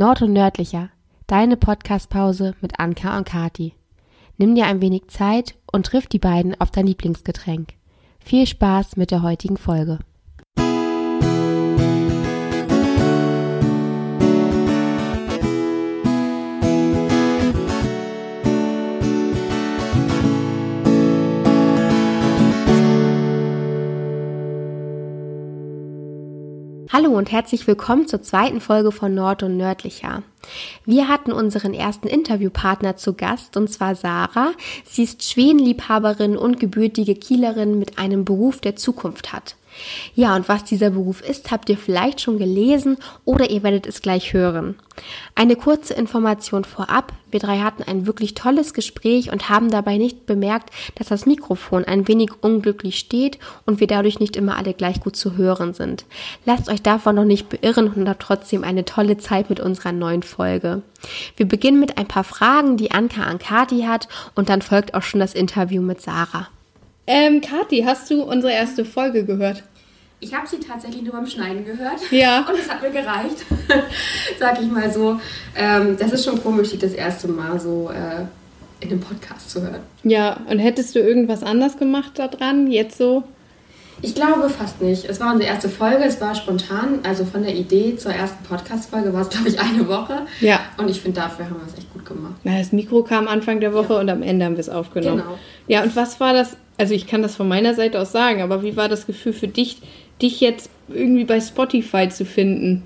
Nord und Nördlicher, deine Podcastpause mit Anka und Kati. Nimm dir ein wenig Zeit und triff die beiden auf dein Lieblingsgetränk. Viel Spaß mit der heutigen Folge. Hallo und herzlich willkommen zur zweiten Folge von Nord und Nördlicher. Wir hatten unseren ersten Interviewpartner zu Gast und zwar Sarah. Sie ist Schwedenliebhaberin und gebürtige Kielerin mit einem Beruf, der Zukunft hat. Ja, und was dieser Beruf ist, habt ihr vielleicht schon gelesen oder ihr werdet es gleich hören. Eine kurze Information vorab. Wir drei hatten ein wirklich tolles Gespräch und haben dabei nicht bemerkt, dass das Mikrofon ein wenig unglücklich steht und wir dadurch nicht immer alle gleich gut zu hören sind. Lasst euch davon noch nicht beirren und habt trotzdem eine tolle Zeit mit unserer neuen Folge. Wir beginnen mit ein paar Fragen, die Anka an Kati hat und dann folgt auch schon das Interview mit Sarah. Ähm, Kathi, hast du unsere erste Folge gehört? Ich habe sie tatsächlich nur beim Schneiden gehört. Ja. Und es hat mir gereicht, sag ich mal so. Ähm, das ist schon komisch, das erste Mal so äh, in einem Podcast zu hören. Ja, und hättest du irgendwas anders gemacht daran, jetzt so? Ich glaube fast nicht. Es war unsere erste Folge, es war spontan. Also von der Idee zur ersten Podcast-Folge war es, glaube ich, eine Woche. Ja. Und ich finde, dafür haben wir es echt gut gemacht. Na, das Mikro kam Anfang der Woche und am Ende haben wir es aufgenommen. Genau. Ja, und was war das? Also ich kann das von meiner Seite aus sagen, aber wie war das Gefühl für dich, dich jetzt irgendwie bei Spotify zu finden?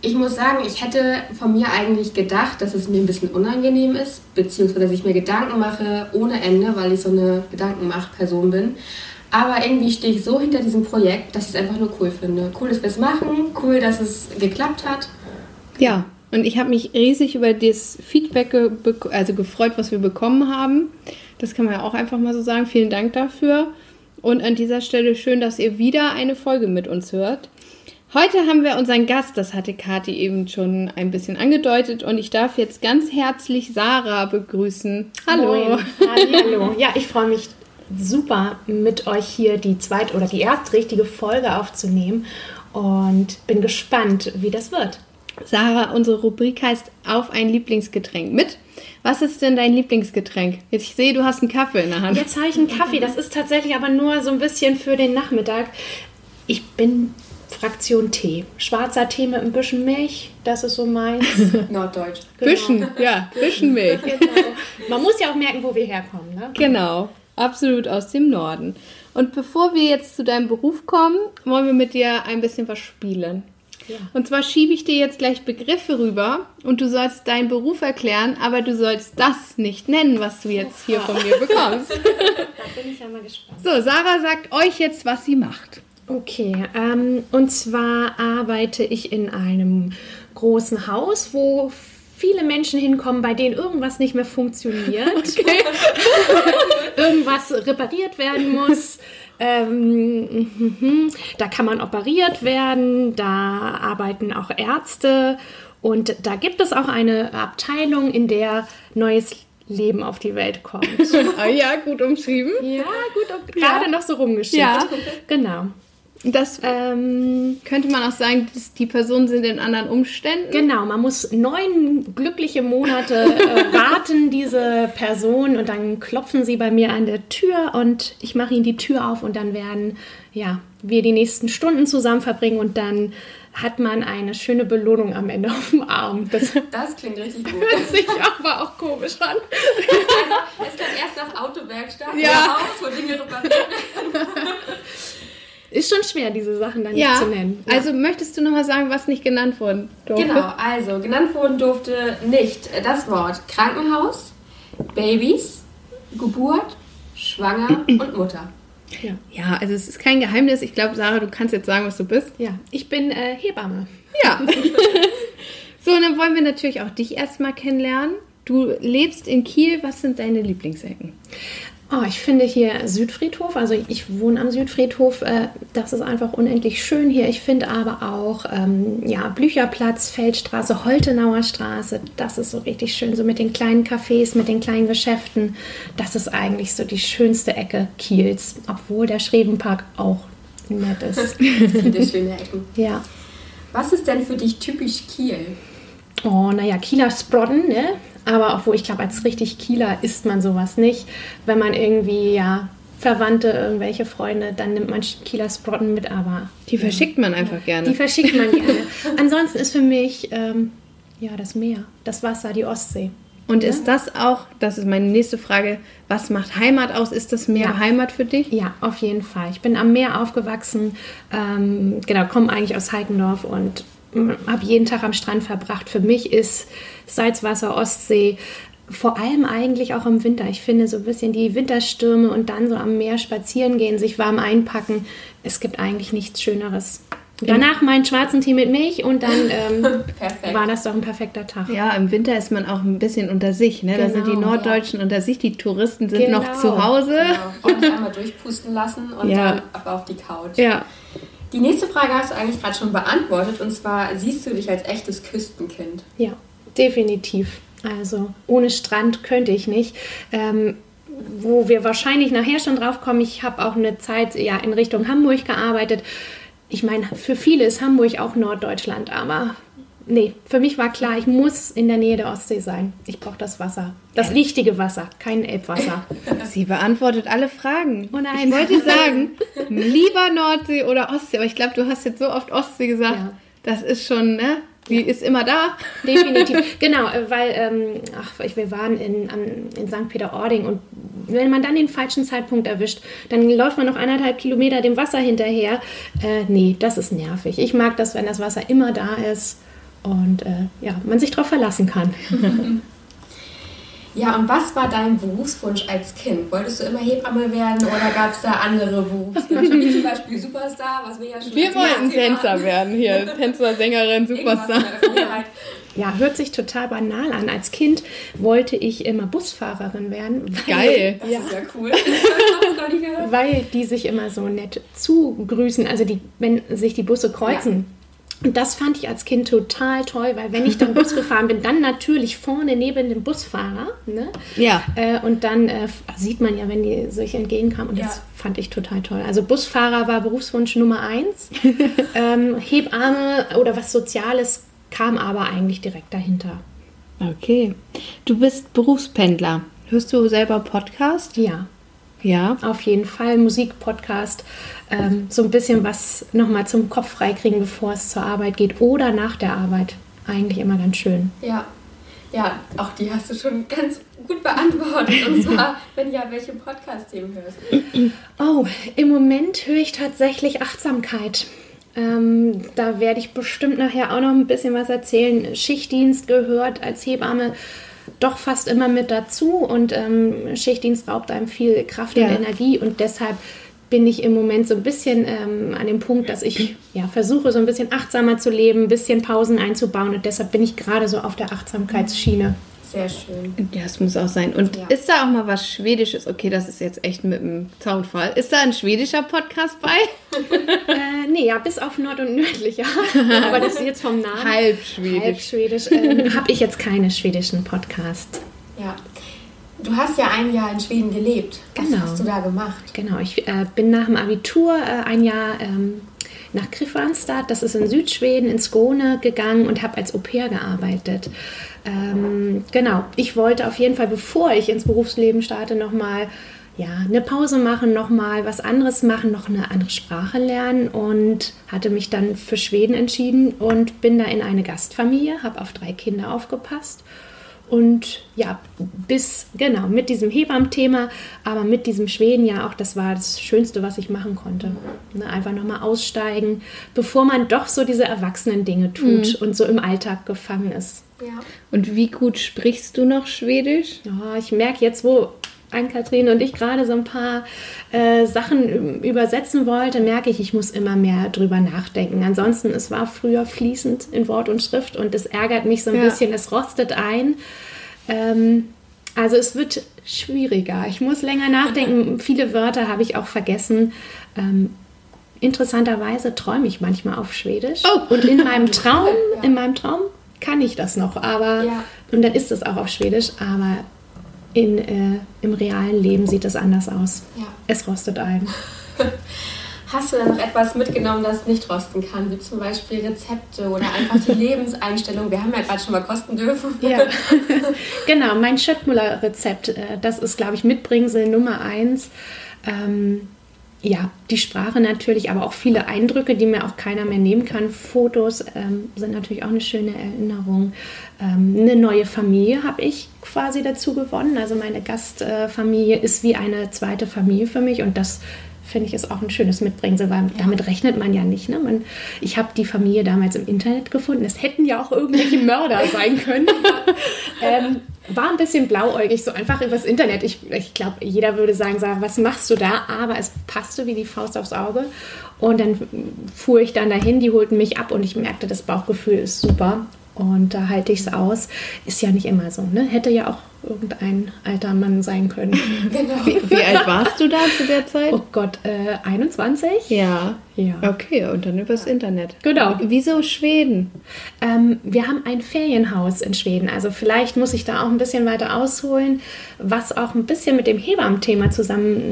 Ich muss sagen, ich hätte von mir eigentlich gedacht, dass es mir ein bisschen unangenehm ist, beziehungsweise dass ich mir Gedanken mache ohne Ende, weil ich so eine Gedankenmach-Person bin. Aber irgendwie stehe ich so hinter diesem Projekt, dass ich es einfach nur cool finde. Cool, dass wir es machen, cool, dass es geklappt hat. Ja, und ich habe mich riesig über das Feedback ge also gefreut, was wir bekommen haben. Das kann man ja auch einfach mal so sagen. Vielen Dank dafür. Und an dieser Stelle schön, dass ihr wieder eine Folge mit uns hört. Heute haben wir unseren Gast, das hatte Kathi eben schon ein bisschen angedeutet, und ich darf jetzt ganz herzlich Sarah begrüßen. Hallo. Hallo. Ja, ich freue mich super, mit euch hier die zweite oder die erste richtige Folge aufzunehmen und bin gespannt, wie das wird. Sarah, unsere Rubrik heißt Auf ein Lieblingsgetränk mit. Was ist denn dein Lieblingsgetränk? Jetzt, ich sehe, du hast einen Kaffee in der Hand. Jetzt habe ich einen Kaffee, das ist tatsächlich aber nur so ein bisschen für den Nachmittag. Ich bin Fraktion Tee. Schwarzer Tee mit ein bisschen Milch, das ist so meins. Norddeutsch. Fischen, ja, Fischenmilch. Genau. Man muss ja auch merken, wo wir herkommen. Ne? Genau, absolut aus dem Norden. Und bevor wir jetzt zu deinem Beruf kommen, wollen wir mit dir ein bisschen was spielen. Ja. Und zwar schiebe ich dir jetzt gleich Begriffe rüber und du sollst deinen Beruf erklären, aber du sollst das nicht nennen, was du jetzt hier von mir bekommst. Da bin ich ja mal gespannt. So, Sarah sagt euch jetzt, was sie macht. Okay, ähm, und zwar arbeite ich in einem großen Haus, wo viele Menschen hinkommen, bei denen irgendwas nicht mehr funktioniert. irgendwas repariert werden muss. Ähm, mhm, da kann man operiert werden, da arbeiten auch Ärzte und da gibt es auch eine Abteilung, in der neues Leben auf die Welt kommt. Ah, ja, gut umschrieben. Ja, gut, und gerade noch so rumgeschickt. Ja. Genau. Das Ähm, könnte man auch sagen, dass die Personen sind in anderen Umständen. Genau, man muss neun glückliche Monate äh, warten, diese Person, und dann klopfen sie bei mir an der Tür und ich mache ihnen die Tür auf und dann werden ja, wir die nächsten Stunden zusammen verbringen und dann hat man eine schöne Belohnung am Ende auf dem Arm. Das Das klingt richtig gut. hört sich aber auch komisch an. Es kann erst nach Autowerkstatt Ja. Haus, wo Dinge repariert werden. Ist schon schwer, diese Sachen dann Ja, nicht zu nennen. Ja. also möchtest du nochmal sagen, was nicht genannt worden durfte? Genau, also genannt wurden durfte nicht das Wort Krankenhaus, Babys, Geburt, Schwanger und Mutter. ja. Ja, also es ist kein Geheimnis. Ich glaube, Sarah, du kannst jetzt sagen, was du bist. ja, ich bin äh, Hebamme. Ja. so, und dann wollen wir natürlich auch dich erstmal kennenlernen. Du lebst in Kiel. Was sind deine Lieblingsecken? Oh, ich finde hier Südfriedhof, also ich wohne am Südfriedhof, äh, das ist einfach unendlich schön hier. Ich finde aber auch ähm, ja, Blücherplatz, Feldstraße, Holtenauer Straße, das ist so richtig schön, so mit den kleinen Cafés, mit den kleinen Geschäften. Das ist eigentlich so die schönste Ecke Kiels, obwohl der Schrevenpark auch nett ist. Viele schöne Ecken. ja. Was ist denn für dich typisch Kiel? Oh, naja, Kieler Sprodden, ne? Aber obwohl ich glaube, als richtig Kieler isst man sowas nicht. Wenn man irgendwie, ja, Verwandte, irgendwelche Freunde, dann nimmt man Kieler Sprotten mit, aber. Die verschickt man einfach gerne. Die verschickt man gerne. Ansonsten ist für mich ähm, ja das Meer, das Wasser, die Ostsee. Und ja? ist das auch, das ist meine nächste Frage, was macht Heimat aus? Ist das Meer ja. Heimat für dich? Ja, auf jeden Fall. Ich bin am Meer aufgewachsen, ähm, genau, komme eigentlich aus Heikendorf und habe jeden Tag am Strand verbracht. Für mich ist Salzwasser, Ostsee, vor allem eigentlich auch im Winter. Ich finde so ein bisschen die Winterstürme und dann so am Meer spazieren gehen, sich warm einpacken. Es gibt eigentlich nichts Schöneres. Danach meinen schwarzen Tee mit Milch und dann ähm, war das doch ein perfekter Tag. Ja, im Winter ist man auch ein bisschen unter sich. Ne? Genau, da sind die genau, Norddeutschen ja. unter sich, die Touristen sind genau. noch zu Hause. Genau. Und einmal durchpusten lassen und ja. dann ab auf die Couch. Ja. Die nächste Frage hast du eigentlich gerade schon beantwortet und zwar siehst du dich als echtes Küstenkind? Ja, definitiv. Also ohne Strand könnte ich nicht. Ähm, wo wir wahrscheinlich nachher schon drauf kommen, ich habe auch eine Zeit ja, in Richtung Hamburg gearbeitet. Ich meine, für viele ist Hamburg auch Norddeutschland, aber nee, für mich war klar, ich muss in der Nähe der Ostsee sein. Ich brauche das Wasser. Das richtige Wasser, kein Elbwasser. Sie beantwortet alle Fragen. Oh nein. Ich wollte sagen, lieber Nordsee oder Ostsee, aber ich glaube, du hast jetzt so oft Ostsee gesagt. Ja. Das ist schon, ne? Die ja. ist immer da. Definitiv. genau, äh, weil ähm, ach, wir waren in, in St. Peter-Ording und wenn man dann den falschen Zeitpunkt erwischt, dann läuft man noch eineinhalb Kilometer dem Wasser hinterher. Äh, nee, das ist nervig. Ich mag das, wenn das Wasser immer da ist und äh, ja, man sich darauf verlassen kann. Ja, und was war dein Berufswunsch als Kind? Wolltest du immer Hebamme werden oder gab es da andere Berufswünsche, wie zum Beispiel Superstar, was wir ja schon Wir wollten Tänzer werden hier, Tänzer, Sängerin, Superstar. Ja, hört sich total banal an. Als Kind wollte ich immer Busfahrerin werden. Weil, Geil. Das ja, ist ja cool. weil die sich immer so nett zugrüßen. Also die, wenn sich die Busse kreuzen. Ja und das fand ich als Kind total toll, weil wenn ich dann Bus gefahren bin, dann natürlich vorne neben dem Busfahrer. Ne? Ja. Äh, und dann äh, sieht man ja, wenn die sich entgegenkamen. Und ja. das fand ich total toll. Also Busfahrer war Berufswunsch Nummer eins. ähm, Hebamme oder was Soziales kam aber eigentlich direkt dahinter. Okay. Du bist Berufspendler. Hörst du selber Podcast? Ja. Ja. Auf jeden Fall. Musik, Podcast ähm, so ein bisschen was nochmal zum Kopf freikriegen, bevor es zur Arbeit geht oder nach der Arbeit. Eigentlich immer ganz schön. Ja. Ja, auch die hast du schon ganz gut beantwortet. Und zwar, wenn ja, welche Podcast-Themen hörst Oh, im Moment höre ich tatsächlich Achtsamkeit. Ähm, da werde ich bestimmt nachher auch noch ein bisschen was erzählen. Schichtdienst gehört als Hebamme doch fast immer mit dazu und ähm, Schichtdienst raubt einem viel Kraft ja. und Energie und deshalb bin ich im Moment so ein bisschen ähm, an dem Punkt, dass ich ja, versuche, so ein bisschen achtsamer zu leben, ein bisschen Pausen einzubauen und deshalb bin ich gerade so auf der Achtsamkeitsschiene. Sehr schön. Ja, das muss auch sein. Und ja. ist da auch mal was Schwedisches? Okay, das ist jetzt echt mit dem Zaunfall. Ist da ein schwedischer Podcast bei? äh, nee, ja, bis auf Nord- und Nördlicher. Aber das ist jetzt vom Namen. Halb schwedisch. Halb schwedisch. Ähm, Habe ich jetzt keine schwedischen Podcast. Ja. Du hast ja ein Jahr in Schweden gelebt. Was genau. hast du da gemacht? Genau, ich äh, bin nach dem Abitur äh, ein Jahr ähm, nach Kristianstad, das ist in Südschweden, in Skåne gegangen und habe als Au-pair gearbeitet. Ähm, genau, ich wollte auf jeden Fall, bevor ich ins Berufsleben starte, nochmal ja, eine Pause machen, nochmal was anderes machen, noch eine andere Sprache lernen und hatte mich dann für Schweden entschieden und bin da in eine Gastfamilie, habe auf drei Kinder aufgepasst und ja, bis, genau, mit diesem Hebammen-Thema, aber mit diesem Schweden ja auch, das war das Schönste, was ich machen konnte. Ne, einfach nochmal aussteigen, bevor man doch so diese erwachsenen Dinge tut mhm. und so im Alltag gefangen ist. Ja. Und wie gut sprichst du noch Schwedisch? Ja, ich merke jetzt, wo Ann-Kathrin und ich gerade so ein paar äh, Sachen übersetzen wollte, merke ich, ich muss immer mehr drüber nachdenken. Ansonsten, es war früher fließend in Wort und Schrift und es ärgert mich so ein ja. bisschen, es rostet ein. Ähm, also es wird schwieriger. Ich muss länger nachdenken. Viele Wörter habe ich auch vergessen. Ähm, interessanterweise träume ich manchmal auf Schwedisch. Oh. Und in meinem Traum, in meinem Traum kann ich das noch. Aber ja. und dann ist es auch auf Schwedisch. Aber in, äh, im realen Leben sieht es anders aus. Ja. Es rostet ein. Hast du da noch etwas mitgenommen, das nicht rosten kann, wie zum Beispiel Rezepte oder einfach die Lebenseinstellung? Wir haben ja gerade schon mal kosten dürfen. Ja, genau. Mein Schöttmuller-Rezept, äh, das ist, glaube ich, Mitbringsel Nummer eins. Ähm, ja, die Sprache natürlich, aber auch viele Eindrücke, die mir auch keiner mehr nehmen kann. Fotos ähm, sind natürlich auch eine schöne Erinnerung. Ähm, eine neue Familie habe ich quasi dazu gewonnen. Also meine Gastfamilie ist wie eine zweite Familie für mich und das finde ich ist auch ein schönes Mitbringsel, weil ja. damit rechnet man ja nicht. Ne? Man, ich habe die Familie damals im Internet gefunden. Es hätten ja auch irgendwelche Mörder sein können. ähm, war ein bisschen blauäugig, so einfach übers Internet. Ich, ich glaube, jeder würde sagen, Sarah, was machst du da? Aber es passte wie die Faust aufs Auge. Und dann fuhr ich dann dahin, die holten mich ab und ich merkte, das Bauchgefühl ist super. Und da halte ich es aus. Ist ja nicht immer so. Ne? Hätte ja auch irgendein alter Mann sein können. Genau. Wie, wie, alt warst du da zu der Zeit? Oh Gott, äh, 21? Ja. Ja. Okay, und dann übers Internet. Genau. Wieso Schweden? Ähm, wir haben ein Ferienhaus in Schweden. Also vielleicht muss ich da auch ein bisschen weiter ausholen, was auch ein bisschen mit dem Hebammen-Thema zusammen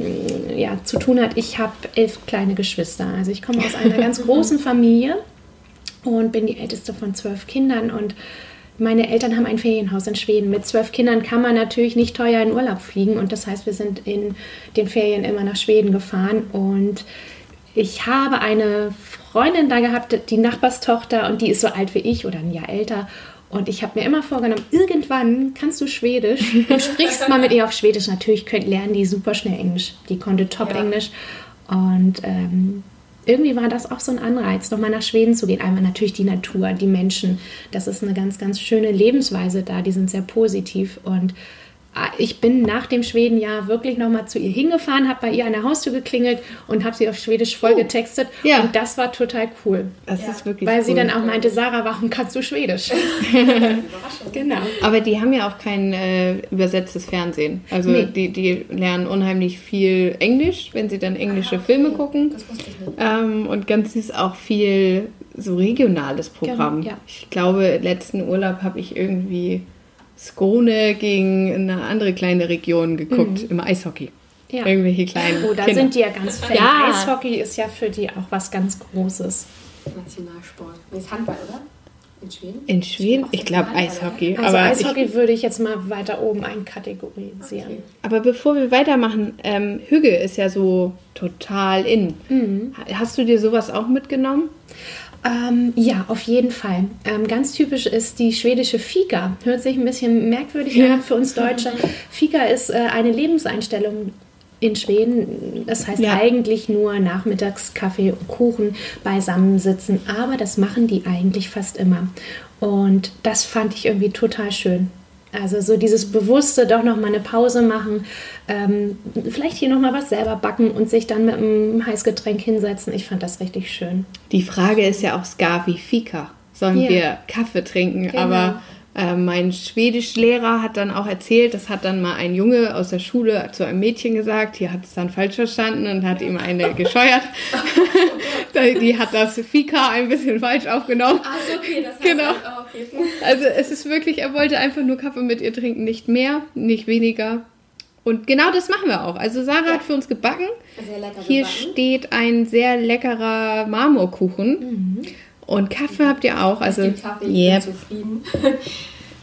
ja, zu tun hat. Ich habe elf kleine Geschwister. Also ich komme aus einer ganz großen Familie und bin die älteste von zwölf Kindern und meine Eltern haben ein Ferienhaus in Schweden. Mit zwölf Kindern kann man natürlich nicht teuer in Urlaub fliegen und das heißt, wir sind in den Ferien immer nach Schweden gefahren und ich habe eine Freundin da gehabt, die Nachbarstochter und die ist so alt wie ich oder ein Jahr älter und ich habe mir immer vorgenommen, irgendwann kannst du Schwedisch und sprichst mal mit ihr auf Schwedisch. Natürlich könnt, lernen die super schnell Englisch. Die konnte top ja. Englisch. Und ähm, irgendwie war das auch so ein Anreiz, nochmal nach Schweden zu gehen. Einmal natürlich die Natur, die Menschen. Das ist eine ganz, ganz schöne Lebensweise da. Die sind sehr positiv. Und ich bin nach dem Schwedenjahr wirklich nochmal zu ihr hingefahren, habe bei ihr an der Haustür geklingelt und habe sie auf Schwedisch voll oh. getextet. Ja. Und das war total cool. Das ja. ist wirklich Weil cool. sie dann auch meinte, Sarah, warum kannst du Schwedisch? genau. Aber die haben ja auch kein äh, übersetztes Fernsehen. Also nee. die, die lernen unheimlich viel Englisch, wenn sie dann englische Aha, Filme gucken. Das wusste ich nicht. Ähm, und ganz ist auch viel so regionales Programm. Genau, ja. Ich glaube, letzten Urlaub habe ich irgendwie Skone gegen eine andere kleine Region geguckt mhm. im Eishockey. Ja. Irgendwelche kleinen. Oh, da Kinder. sind die ja ganz Fan. Ja. Eishockey ist ja für die auch was ganz Großes. Nationalsport. Nee, ist Handball, oder? In Schweden? In Schweden? Ich glaube Eishockey. Also aber Eishockey ich, würde ich jetzt mal weiter oben einkategorisieren. Okay. Aber bevor wir weitermachen, ähm, Hügge ist ja so total in. Mhm. Hast du dir sowas auch mitgenommen? Ähm, ja, auf jeden Fall. Ähm, ganz typisch ist die schwedische Fika. Hört sich ein bisschen merkwürdig ja. an für uns Deutsche. Fika ist äh, eine Lebenseinstellung in Schweden. Das heißt ja. eigentlich nur nachmittags Kaffee und Kuchen beisammensitzen. Aber das machen die eigentlich fast immer. Und das fand ich irgendwie total schön. Also so dieses bewusste, doch noch mal eine Pause machen, ähm, vielleicht hier noch mal was selber backen und sich dann mit einem Heißgetränk hinsetzen. Ich fand das richtig schön. Die Frage ist ja auch Skavi Fika. Sollen ja. wir Kaffee trinken? Genau. Aber äh, mein Schwedischlehrer hat dann auch erzählt, das hat dann mal ein Junge aus der Schule zu einem Mädchen gesagt, die hat es dann falsch verstanden und hat ihm eine gescheuert. die hat das Fika ein bisschen falsch aufgenommen. Ah, okay, das heißt genau. Oh, okay. Also es ist wirklich, er wollte einfach nur Kaffee mit ihr trinken, nicht mehr, nicht weniger. Und genau das machen wir auch. Also Sarah ja. hat für uns gebacken. Hier gebacken. steht ein sehr leckerer Marmorkuchen. Mhm. Und Kaffee habt ihr auch. Also, ich Kaffee, ich yep. bin zufrieden.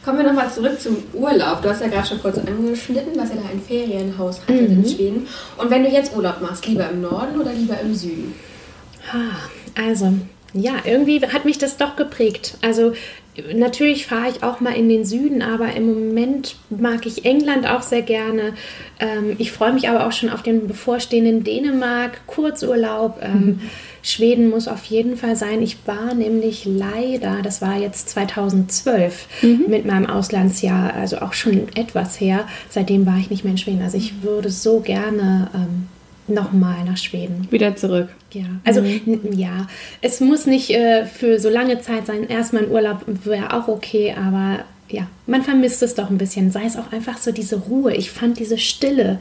Kommen wir nochmal zurück zum Urlaub. Du hast ja gerade schon kurz angeschnitten, dass ihr da ein Ferienhaus hattet mhm. in Schweden. Und wenn du jetzt Urlaub machst, lieber im Norden oder lieber im Süden? Also, ja, irgendwie hat mich das doch geprägt. Also natürlich fahre ich auch mal in den Süden, aber im Moment mag ich England auch sehr gerne. Ähm, ich freue mich aber auch schon auf den bevorstehenden Dänemark, Kurzurlaub. Ähm, mhm. Schweden muss auf jeden Fall sein. Ich war nämlich leider, das war jetzt 2012, mhm. mit meinem Auslandsjahr, also auch schon etwas her. Seitdem war ich nicht mehr in Schweden. Also ich würde so gerne ähm, nochmal nach Schweden. Wieder zurück. Ja, also mhm. ja, es muss nicht äh, für so lange Zeit sein. Erstmal ein Urlaub wäre auch okay, aber ja, man vermisst es doch ein bisschen. Sei es auch einfach so diese Ruhe. Ich fand diese Stille.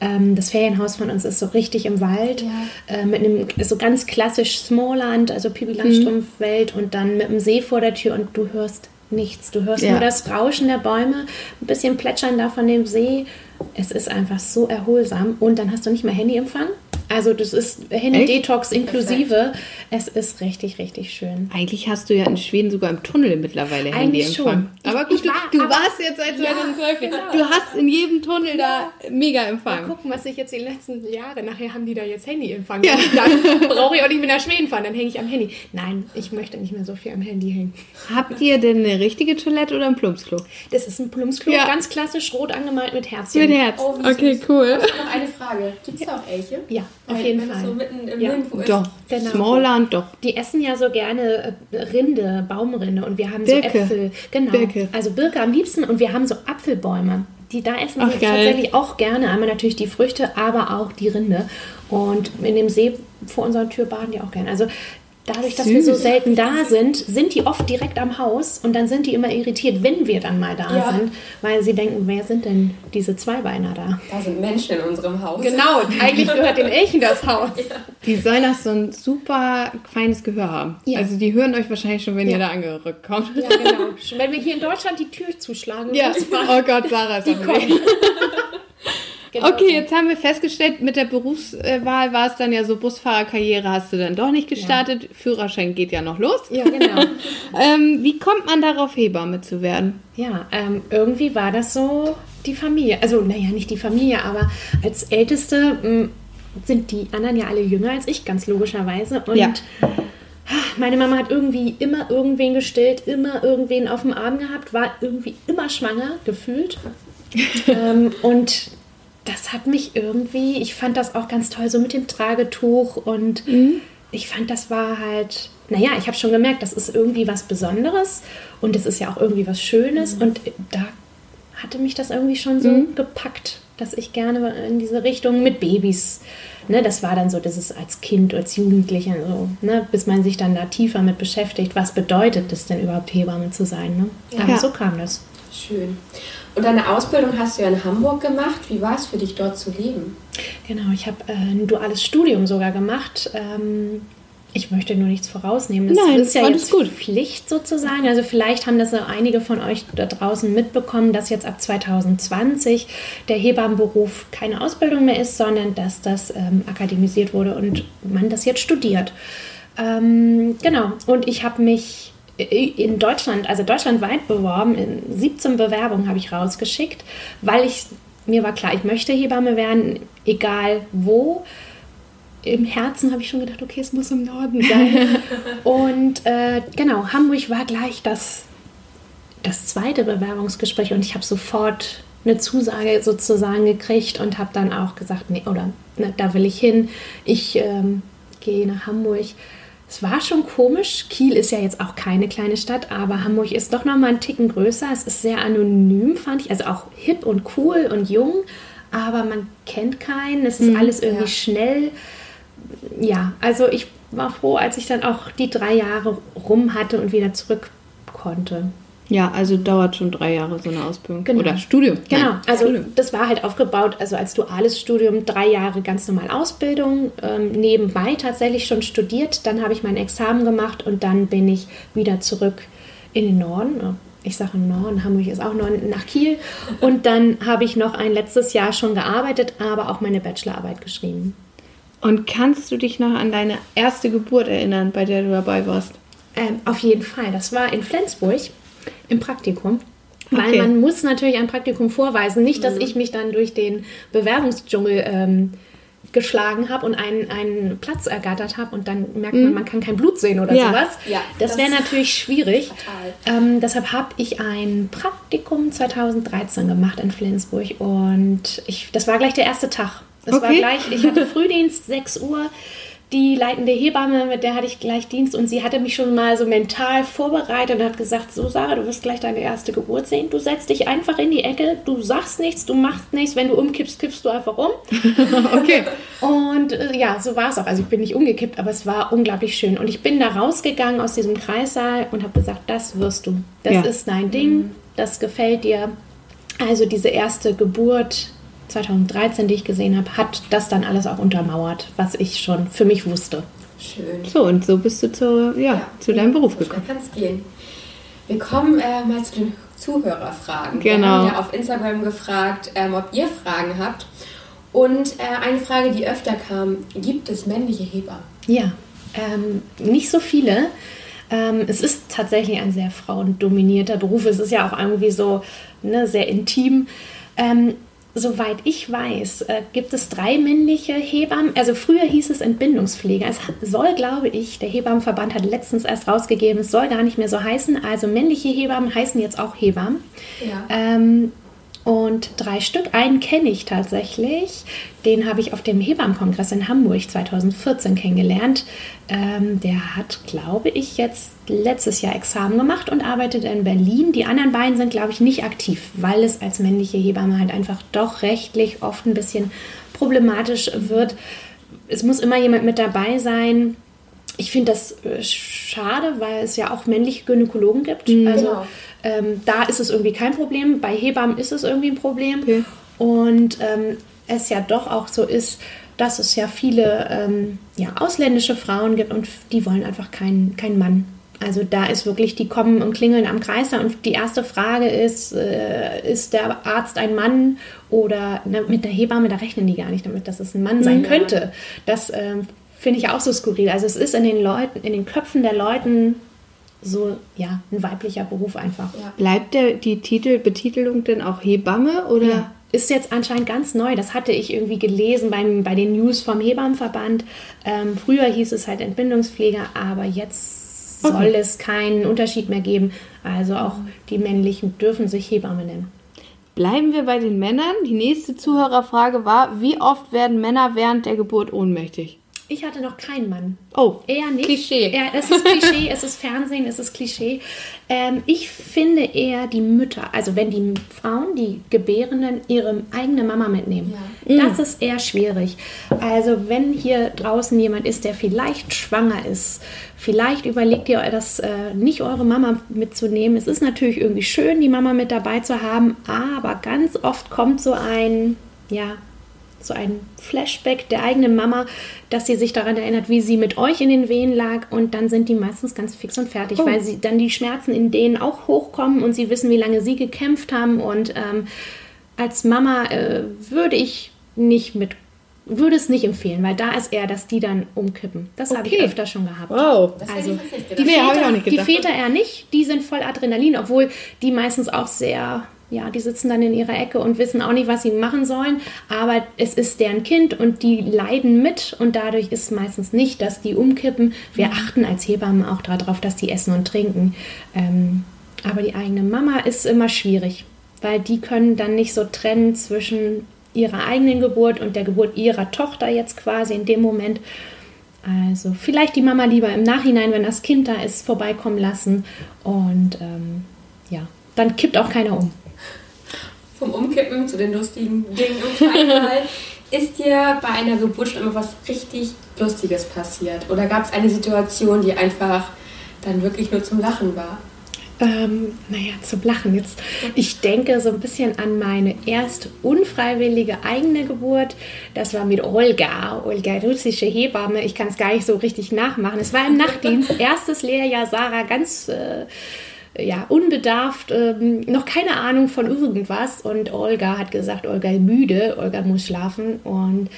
Ähm, das Ferienhaus von uns ist so richtig im Wald, ja. äh, mit einem so ganz klassisch Smallland, also Pipi Langstrumpf-Welt mhm. und dann mit einem See vor der Tür und du hörst nichts. Du hörst ja. nur das Rauschen der Bäume, ein bisschen Plätschern da von dem See. Es ist einfach so erholsam und dann hast du nicht mehr Handyempfang. Also das ist Handy-Detox inklusive. Es ist richtig, richtig schön. Eigentlich hast du ja in Schweden sogar im Tunnel mittlerweile Eigentlich Handyempfang. schon. Aber gut, ich war- du, du aber- warst jetzt seit 2012. genau. Du hast in jedem Tunnel da mega Mal Empfang. gucken, was ich jetzt die letzten Jahre, nachher haben die da jetzt Handyempfang. Ja. Dann brauche ich auch nicht mehr nach Schweden fahren, dann hänge ich am Handy. Nein, ich möchte nicht mehr so viel am Handy hängen. Habt ihr denn eine richtige Toilette oder ein Plumpsklo? Das ist ein Plumpsklo, Ja. ganz klassisch rot angemalt mit Herzchen. Mit Herz. Oh, okay, süß. cool. Ich habe noch eine Frage. Gibt es da auch Elche? Ja, auf jeden wenn Fall. so mitten im Ja. Nirgendwo ist. Doch. Genau. Smallland, doch. Die essen ja so gerne äh, Rinde, Baumrinde und wir haben Birke. so Äpfel. Genau. Birke. Also Birke am liebsten und wir haben so Apfelbäume. Die da essen Ach, wir geil. tatsächlich auch gerne. Einmal natürlich die Früchte, aber auch die Rinde. Und in dem See vor unserer Tür baden die auch gerne. Also dadurch, dass wir so selten da sind, sind die oft direkt am Haus und dann sind die immer irritiert, wenn wir dann mal da Ja. sind, weil sie denken, wer sind denn diese Zweibeiner da? Da sind Menschen in unserem Haus. Genau, eigentlich gehört den Elchen das Haus. Die sollen auch so ein super feines Gehör haben. Ja. Also die hören euch wahrscheinlich schon, wenn ihr Ja. da angerückt kommt. Ja, genau. Wenn wir hier in Deutschland die Tür zuschlagen, Ja. Oh Gott, Sarah ist am Weg. Genau Okay, jetzt haben wir festgestellt, mit der Berufswahl war es dann ja so, Busfahrerkarriere hast du dann doch nicht gestartet. Führerschein geht ja noch los. Ja, genau. Ähm, wie kommt man darauf, Hebamme zu werden? Ja, ähm, irgendwie war das so die Familie. Also, naja, nicht die Familie, aber als Älteste mh, sind die anderen ja alle jünger als ich, ganz logischerweise. Und Ja. meine Mama hat irgendwie immer irgendwen gestillt, immer irgendwen auf dem Arm gehabt, war irgendwie immer schwanger, gefühlt. ähm, und das hat mich irgendwie, ich fand das auch ganz toll, so mit dem Tragetuch und ich fand, das war halt, naja, ich habe schon gemerkt, das ist irgendwie was Besonderes und es ist ja auch irgendwie was Schönes und da hatte mich das irgendwie schon so gepackt, dass ich gerne in diese Richtung mit Babys, ne, das war dann so, das ist als Kind, als Jugendlicher so, ne, bis man sich dann da tiefer mit beschäftigt, was bedeutet es denn überhaupt Hebamme zu sein, ne? Aber Ja. so kam das. Schön. Und deine Ausbildung hast du ja in Hamburg gemacht. Wie war es für dich, dort zu leben? Genau, ich habe äh, ein duales Studium sogar gemacht. Ähm, ich möchte nur nichts vorausnehmen. Das Nein, ist ja alles jetzt gut. Pflicht sozusagen. Also vielleicht haben das einige von euch da draußen mitbekommen, dass jetzt ab 2020 der Hebammenberuf keine Ausbildung mehr ist, sondern dass das ähm, akademisiert wurde und man das jetzt studiert. Ähm, genau, und ich habe mich in Deutschland, also deutschlandweit beworben, in 17 Bewerbungen habe ich rausgeschickt, weil ich, mir war klar, ich möchte Hebamme werden, egal wo. Im Herzen habe ich schon gedacht, okay, es muss im Norden sein. und äh, genau, Hamburg war gleich das, das zweite Bewerbungsgespräch und ich habe sofort eine Zusage sozusagen gekriegt und habe dann auch gesagt, nee, oder ne, da will ich hin. Ich ähm, gehe nach Hamburg. Es war schon komisch. Kiel ist ja jetzt auch keine kleine Stadt, aber Hamburg ist doch noch mal einen Ticken größer. Es ist sehr anonym, fand ich. Also auch hip und cool und jung, aber man kennt keinen. Es ist alles irgendwie ja. schnell. Ja, also ich war froh, als ich dann auch die drei Jahre rum hatte und wieder zurück konnte. Ja, also dauert schon drei Jahre so eine Ausbildung. Genau. Oder Studium. Genau, Nein, also Studium. das war halt aufgebaut, also als duales Studium, drei Jahre ganz normal Ausbildung, ähm, nebenbei tatsächlich schon studiert, dann habe ich mein Examen gemacht und dann bin ich wieder zurück in den Norden. Ich sage Norden, Hamburg ist auch Norden, nach Kiel. Und dann habe ich noch ein letztes Jahr schon gearbeitet, aber auch meine Bachelorarbeit geschrieben. Und kannst du dich noch an deine erste Geburt erinnern, bei der du dabei warst? Ähm, auf jeden Fall. Das war in Flensburg im Praktikum. Weil Okay. man muss natürlich ein Praktikum vorweisen. Nicht, dass ich mich dann durch den Bewerbungsdschungel ähm, geschlagen habe und einen, einen Platz ergattert habe und dann merkt man, man kann kein Blut sehen oder Ja. sowas. Ja, das das- wäre natürlich schwierig. Ähm, deshalb habe ich ein Praktikum 2013 gemacht in Flensburg und ich, das war gleich der erste Tag. Das war Okay. gleich, ich hatte Frühdienst, 6 Uhr. Die leitende Hebamme, mit der hatte ich gleich Dienst und sie hatte mich schon mal so mental vorbereitet und hat gesagt, so Sarah, du wirst gleich deine erste Geburt sehen. Du setzt dich einfach in die Ecke, du sagst nichts, du machst nichts. Wenn du umkippst, kippst du einfach um. Okay. Und äh, ja, so war es auch. Also ich bin nicht umgekippt, aber es war unglaublich schön. Und ich bin da rausgegangen aus diesem Kreissaal und habe gesagt, das wirst du. Das Ja. ist dein Ding, das gefällt dir. Also diese erste Geburt 2013, die ich gesehen habe, hat das dann alles auch untermauert, was ich schon für mich wusste. Schön. So, und so bist du zu, ja, zu deinem Beruf so gekommen. kann es gehen. Wir kommen äh, mal zu den Zuhörerfragen. Wir Genau. haben ja auf Instagram gefragt, ähm, ob ihr Fragen habt. Und äh, eine Frage, die öfter kam, gibt es männliche Hebammen? Ja, ähm, nicht so viele. Ähm, es ist tatsächlich ein sehr frauendominierter Beruf. Es ist ja auch irgendwie so ne, sehr intim. Ähm, soweit ich weiß, äh, gibt es drei männliche Hebammen. Also früher hieß es Entbindungspflege. Es soll, glaube ich, der Hebammenverband hat letztens erst rausgegeben, es soll gar nicht mehr so heißen. Also männliche Hebammen heißen jetzt auch Hebammen. Ja. Ähm, und drei Stück. Einen kenne ich tatsächlich. Den habe ich auf dem Hebammenkongress in Hamburg 2014 kennengelernt. Ähm, der hat, glaube ich, jetzt letztes Jahr Examen gemacht und arbeitet in Berlin. Die anderen beiden sind, glaube ich, nicht aktiv, weil es als männliche Hebamme halt einfach doch rechtlich oft ein bisschen problematisch wird. Es muss immer jemand mit dabei sein, ich finde das äh, schade, weil es ja auch männliche Gynäkologen gibt. Mhm. Also genau. ähm, da ist es irgendwie kein Problem. Bei Hebammen ist es irgendwie ein Problem. Okay. Und ähm, es ja doch auch so ist, dass es ja viele ähm, ja, ausländische Frauen gibt und die wollen einfach keinen kein Mann. Also da ist wirklich, die kommen und klingeln am Kreiser und die erste Frage ist, äh, ist der Arzt ein Mann oder na, mit der Hebamme, da rechnen die gar nicht damit, dass es ein Mann sein mhm. könnte. Das ähm, finde ich auch so skurril. Also es ist in den Leuten, in den Köpfen der Leuten so, ja, ein weiblicher Beruf einfach. Ja. Bleibt der, die Titel, Betitelung denn auch Hebamme oder? Ja. Ist jetzt anscheinend ganz neu. Das hatte ich irgendwie gelesen beim, bei den News vom Hebammenverband. Ähm, früher hieß es halt Entbindungspfleger, aber jetzt okay. soll es keinen Unterschied mehr geben. Also auch die männlichen dürfen sich Hebamme nennen. Bleiben wir bei den Männern. Die nächste Zuhörerfrage war, wie oft werden Männer während der Geburt ohnmächtig? Ich hatte noch keinen Mann. Oh, eher nicht. Klischee. Ja, es ist Klischee, es ist Fernsehen, es ist Klischee. Ähm, ich finde eher die Mütter, also wenn die Frauen, die Gebärenden, ihre eigene Mama mitnehmen, ja. das mm. ist eher schwierig. Also wenn hier draußen jemand ist, der vielleicht schwanger ist, vielleicht überlegt ihr das äh, nicht eure Mama mitzunehmen. Es ist natürlich irgendwie schön, die Mama mit dabei zu haben, aber ganz oft kommt so ein, ja, so ein Flashback der eigenen Mama, dass sie sich daran erinnert, wie sie mit euch in den Wehen lag und dann sind die meistens ganz fix und fertig, oh. weil sie dann die Schmerzen in denen auch hochkommen und sie wissen, wie lange sie gekämpft haben und ähm, als Mama äh, würde ich nicht mit würde es nicht empfehlen, weil da ist eher, dass die dann umkippen. Das okay. habe ich öfter schon gehabt. Wow. Das also die Väter, die Väter eher nicht, die sind voll Adrenalin, obwohl die meistens auch sehr ja, die sitzen dann in ihrer Ecke und wissen auch nicht, was sie machen sollen, aber es ist deren Kind und die leiden mit und dadurch ist meistens nicht, dass die umkippen. Wir mhm. achten als Hebammen auch darauf, dass die essen und trinken. Ähm, aber die eigene Mama ist immer schwierig, weil die können dann nicht so trennen zwischen ihrer eigenen Geburt und der Geburt ihrer Tochter jetzt quasi in dem Moment. Also vielleicht die Mama lieber im Nachhinein, wenn das Kind da ist, vorbeikommen lassen und ähm, ja, dann kippt auch keiner um vom Umkippen zu den lustigen Dingen im Freisaal. Ist dir bei einer Geburt schon immer was richtig Lustiges passiert? Oder gab es eine Situation, die einfach dann wirklich nur zum Lachen war? Ähm, naja, zum Lachen jetzt. Ich denke so ein bisschen an meine erst unfreiwillige eigene Geburt. Das war mit Olga, Olga, russische Hebamme. Ich kann es gar nicht so richtig nachmachen. Es war im Nachtdienst, erstes Lehrjahr, Sarah, ganz äh, ja, unbedarft, ähm, noch keine Ahnung von irgendwas. Und Olga hat gesagt, Olga ist müde, Olga muss schlafen und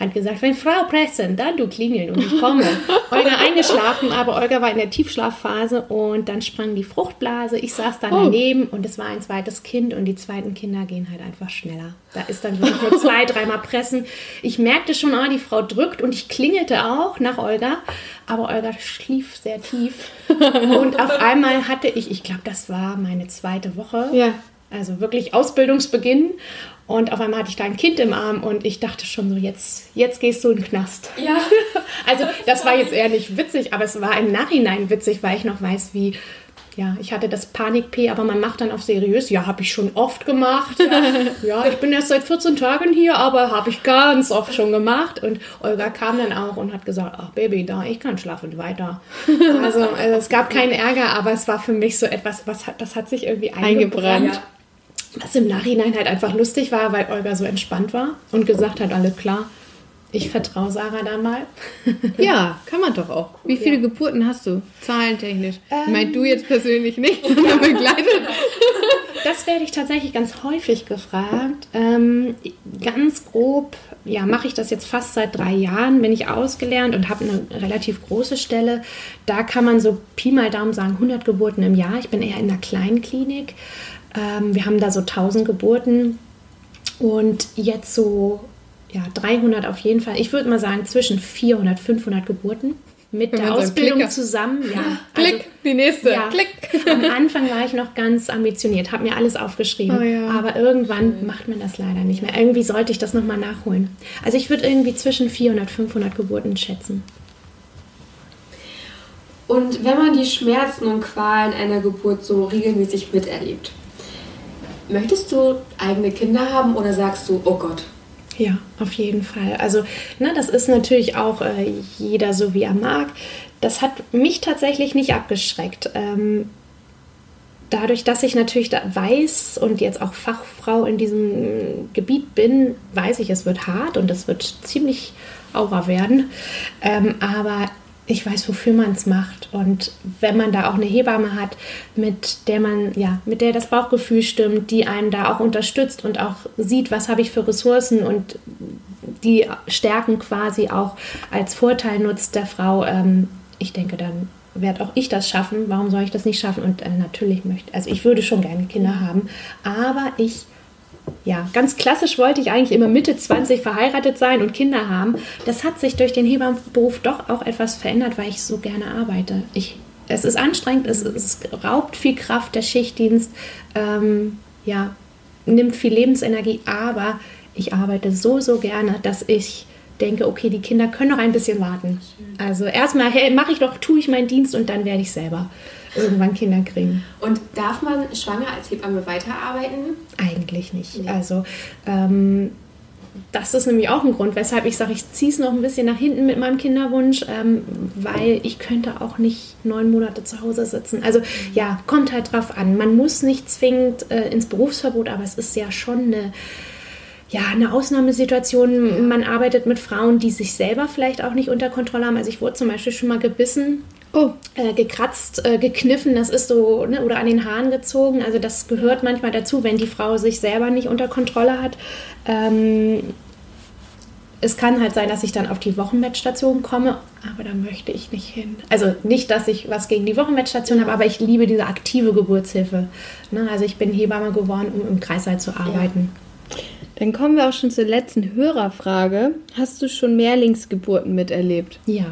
hat gesagt, wenn Frau Pressen, dann du klingeln und ich komme. Olga eingeschlafen, aber Olga war in der Tiefschlafphase und dann sprang die Fruchtblase. Ich saß dann oh. daneben und es war ein zweites Kind und die zweiten Kinder gehen halt einfach schneller. Da ist dann wirklich nur zwei, dreimal pressen. Ich merkte schon, ah, die Frau drückt und ich klingelte auch nach Olga, aber Olga schlief sehr tief. Und auf einmal hatte ich, ich glaube, das war meine zweite Woche. Ja. Also wirklich Ausbildungsbeginn. Und auf einmal hatte ich da ein Kind im Arm und ich dachte schon so, jetzt, jetzt gehst du in den Knast. Ja. Also das war jetzt eher nicht witzig, aber es war im Nachhinein witzig, weil ich noch weiß, wie, ja, ich hatte das Panik-P, aber man macht dann auf seriös. Ja, habe ich schon oft gemacht. Ja. ja, ich bin erst seit 14 Tagen hier, aber habe ich ganz oft schon gemacht. Und Olga kam dann auch und hat gesagt, ach Baby, da, ich kann schlafen weiter. Also, also es gab keinen Ärger, aber es war für mich so etwas, was hat, das hat sich irgendwie eingebrannt. eingebrannt. Was im Nachhinein halt einfach lustig war, weil Olga so entspannt war und gesagt hat, alles klar, ich vertraue Sarah da mal. ja, kann man doch auch. Wie viele ja. Geburten hast du, zahlentechnisch? Ähm, ich meine, du jetzt persönlich nicht, sondern begleitet. das werde ich tatsächlich ganz häufig gefragt. Ähm, ganz grob, ja, mache ich das jetzt fast seit drei Jahren, bin ich ausgelernt und habe eine relativ große Stelle. Da kann man so Pi mal Daumen sagen, 100 Geburten im Jahr. Ich bin eher in einer Kleinklinik. Ähm, wir haben da so 1000 Geburten und jetzt so ja, 300 auf jeden Fall. Ich würde mal sagen zwischen 400, 500 Geburten mit der Ausbildung zusammen. Ja, Klick, also, die nächste. Ja, Klick. Am Anfang war ich noch ganz ambitioniert, habe mir alles aufgeschrieben. Oh ja. Aber irgendwann macht man das leider nicht mehr. Irgendwie sollte ich das nochmal nachholen. Also ich würde irgendwie zwischen 400 und 500 Geburten schätzen. Und wenn man die Schmerzen und Qualen einer Geburt so regelmäßig miterlebt, möchtest du eigene Kinder haben oder sagst du, oh Gott, ja, auf jeden Fall. Also, ne, das ist natürlich auch äh, jeder so, wie er mag. Das hat mich tatsächlich nicht abgeschreckt. Ähm, dadurch, dass ich natürlich da weiß und jetzt auch Fachfrau in diesem Gebiet bin, weiß ich, es wird hart und es wird ziemlich aura werden. Ähm, aber ich weiß, wofür man es macht. Und wenn man da auch eine Hebamme hat, mit der man, ja, mit der das Bauchgefühl stimmt, die einen da auch unterstützt und auch sieht, was habe ich für Ressourcen und die Stärken quasi auch als Vorteil nutzt der Frau, ähm, ich denke, dann werde auch ich das schaffen. Warum soll ich das nicht schaffen? Und äh, natürlich möchte, also ich würde schon gerne Kinder haben, aber ich ja, ganz klassisch wollte ich eigentlich immer Mitte 20 verheiratet sein und Kinder haben. Das hat sich durch den Hebammenberuf doch auch etwas verändert, weil ich so gerne arbeite. Ich, es ist anstrengend, es, es raubt viel Kraft, der Schichtdienst, ähm, ja, nimmt viel Lebensenergie, aber ich arbeite so, so gerne, dass ich denke, okay, die Kinder können noch ein bisschen warten. Also erstmal hey, mache ich doch, tue ich meinen Dienst und dann werde ich selber irgendwann Kinder kriegen. Und darf man schwanger als Hebamme weiterarbeiten? Eigentlich nicht. Nee. Also ähm, das ist nämlich auch ein Grund, weshalb ich sage, ich ziehe es noch ein bisschen nach hinten mit meinem Kinderwunsch, ähm, weil ich könnte auch nicht neun Monate zu Hause sitzen. Also ja, kommt halt drauf an. Man muss nicht zwingend äh, ins Berufsverbot, aber es ist ja schon eine ja, eine Ausnahmesituation. Man arbeitet mit Frauen, die sich selber vielleicht auch nicht unter Kontrolle haben. Also ich wurde zum Beispiel schon mal gebissen Oh. Äh, gekratzt, äh, gekniffen, das ist so, ne, oder an den Haaren gezogen. Also das gehört manchmal dazu, wenn die Frau sich selber nicht unter Kontrolle hat. Ähm, es kann halt sein, dass ich dann auf die Wochenbettstation komme, aber da möchte ich nicht hin. Also nicht, dass ich was gegen die Wochenbettstation habe, aber ich liebe diese aktive Geburtshilfe. Ne? Also ich bin Hebamme geworden, um im Kreißsaal zu arbeiten. Ja. Dann kommen wir auch schon zur letzten Hörerfrage. Hast du schon Mehrlingsgeburten miterlebt? Ja,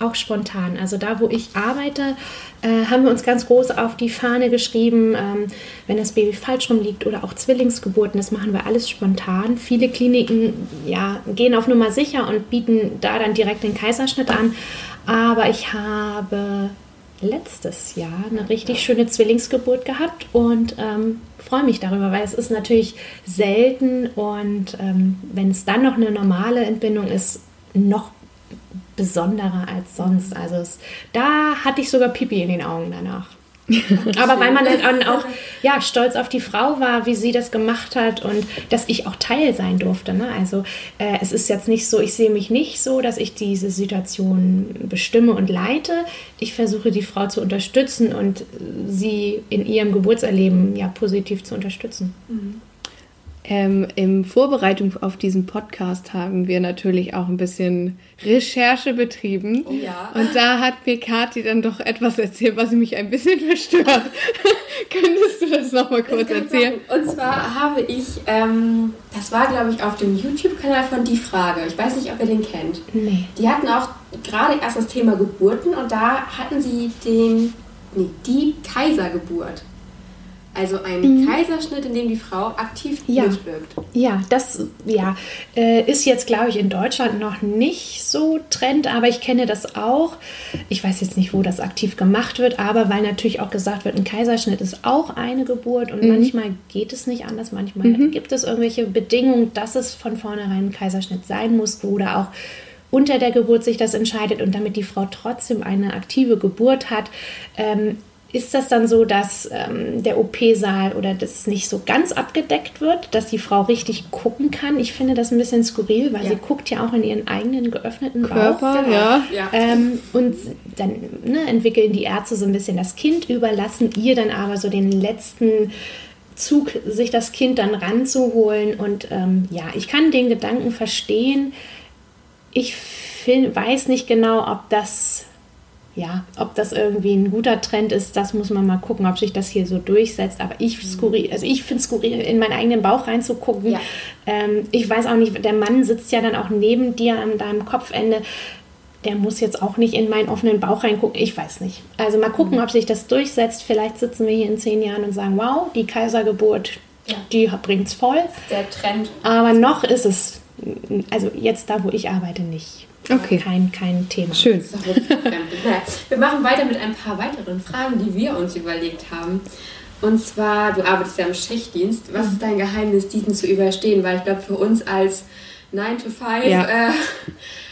auch spontan. Also da, wo ich arbeite, äh, haben wir uns ganz groß auf die Fahne geschrieben, ähm, wenn das Baby falsch rum liegt oder auch Zwillingsgeburten, das machen wir alles spontan. Viele Kliniken ja, gehen auf Nummer sicher und bieten da dann direkt den Kaiserschnitt an. Aber ich habe letztes Jahr eine richtig schöne Zwillingsgeburt gehabt und ähm, freue mich darüber, weil es ist natürlich selten und ähm, wenn es dann noch eine normale Entbindung ist, noch besonderer als sonst. Also es, da hatte ich sogar Pipi in den Augen danach. Aber weil man dann auch ja, stolz auf die Frau war, wie sie das gemacht hat und dass ich auch Teil sein durfte. Ne? Also äh, es ist jetzt nicht so, ich sehe mich nicht so, dass ich diese Situation bestimme und leite. Ich versuche die Frau zu unterstützen und sie in ihrem Geburtserleben ja positiv zu unterstützen. Mhm. Ähm, Im Vorbereitung auf diesen Podcast haben wir natürlich auch ein bisschen Recherche betrieben. Oh ja. Und da hat mir Kathi dann doch etwas erzählt, was mich ein bisschen verstört. Könntest du das nochmal kurz erzählen? Und zwar habe ich, ähm, das war glaube ich auf dem YouTube-Kanal von Die Frage. Ich weiß nicht, ob ihr den kennt. Nee. Die hatten auch gerade erst das Thema Geburten und da hatten sie den, nee, die Kaisergeburt. Also ein mhm. Kaiserschnitt, in dem die Frau aktiv ja. mitwirkt. Ja, das ja, äh, ist jetzt, glaube ich, in Deutschland noch nicht so Trend, aber ich kenne das auch. Ich weiß jetzt nicht, wo das aktiv gemacht wird, aber weil natürlich auch gesagt wird, ein Kaiserschnitt ist auch eine Geburt und mhm. manchmal geht es nicht anders, manchmal mhm. gibt es irgendwelche Bedingungen, dass es von vornherein ein Kaiserschnitt sein muss oder auch unter der Geburt sich das entscheidet und damit die Frau trotzdem eine aktive Geburt hat, ähm, ist das dann so, dass ähm, der OP-Saal oder das nicht so ganz abgedeckt wird, dass die Frau richtig gucken kann? Ich finde das ein bisschen skurril, weil ja. sie guckt ja auch in ihren eigenen geöffneten Körper, Bauch. Ja. ja. Ähm, und dann ne, entwickeln die Ärzte so ein bisschen das Kind, überlassen ihr dann aber so den letzten Zug, sich das Kind dann ranzuholen. Und ähm, ja, ich kann den Gedanken verstehen. Ich find, weiß nicht genau, ob das ja, ob das irgendwie ein guter Trend ist, das muss man mal gucken, ob sich das hier so durchsetzt. Aber ich skurril, also ich finde es skurril, in meinen eigenen Bauch reinzugucken. Ja. Ähm, ich weiß auch nicht, der Mann sitzt ja dann auch neben dir an deinem Kopfende. Der muss jetzt auch nicht in meinen offenen Bauch reingucken. Ich weiß nicht. Also mal gucken, mhm. ob sich das durchsetzt. Vielleicht sitzen wir hier in zehn Jahren und sagen, wow, die Kaisergeburt, ja. die bringt's voll. Der Trend. Aber noch ist es, also jetzt da, wo ich arbeite, nicht. Okay. Kein, kein Thema. Schön. Wir machen weiter mit ein paar weiteren Fragen, die wir uns überlegt haben. Und zwar, du arbeitest ja im Schichtdienst. Was ist dein Geheimnis, diesen zu überstehen? Weil ich glaube, für uns als 9 to 5 ja. äh,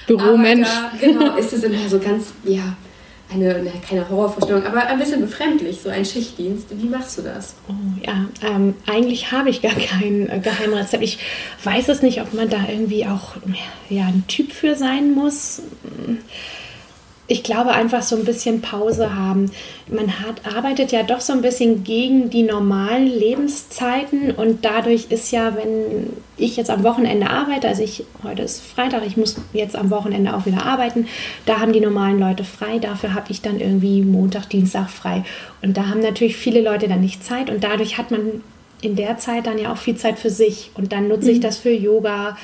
Büromensch, genau, ist es immer so ganz, ja, eine, eine, keine Horrorvorstellung, aber ein bisschen befremdlich, so ein Schichtdienst. Wie machst du das? Oh, ja, ähm, eigentlich habe ich gar kein äh, Geheimrezept. Ich weiß es nicht, ob man da irgendwie auch ja, ein Typ für sein muss ich glaube einfach so ein bisschen Pause haben. Man hat, arbeitet ja doch so ein bisschen gegen die normalen Lebenszeiten und dadurch ist ja, wenn ich jetzt am Wochenende arbeite, also ich, heute ist Freitag, ich muss jetzt am Wochenende auch wieder arbeiten, da haben die normalen Leute frei, dafür habe ich dann irgendwie Montag, Dienstag frei. Und da haben natürlich viele Leute dann nicht Zeit und dadurch hat man in der Zeit dann ja auch viel Zeit für sich und dann nutze ich mhm. das für Yoga,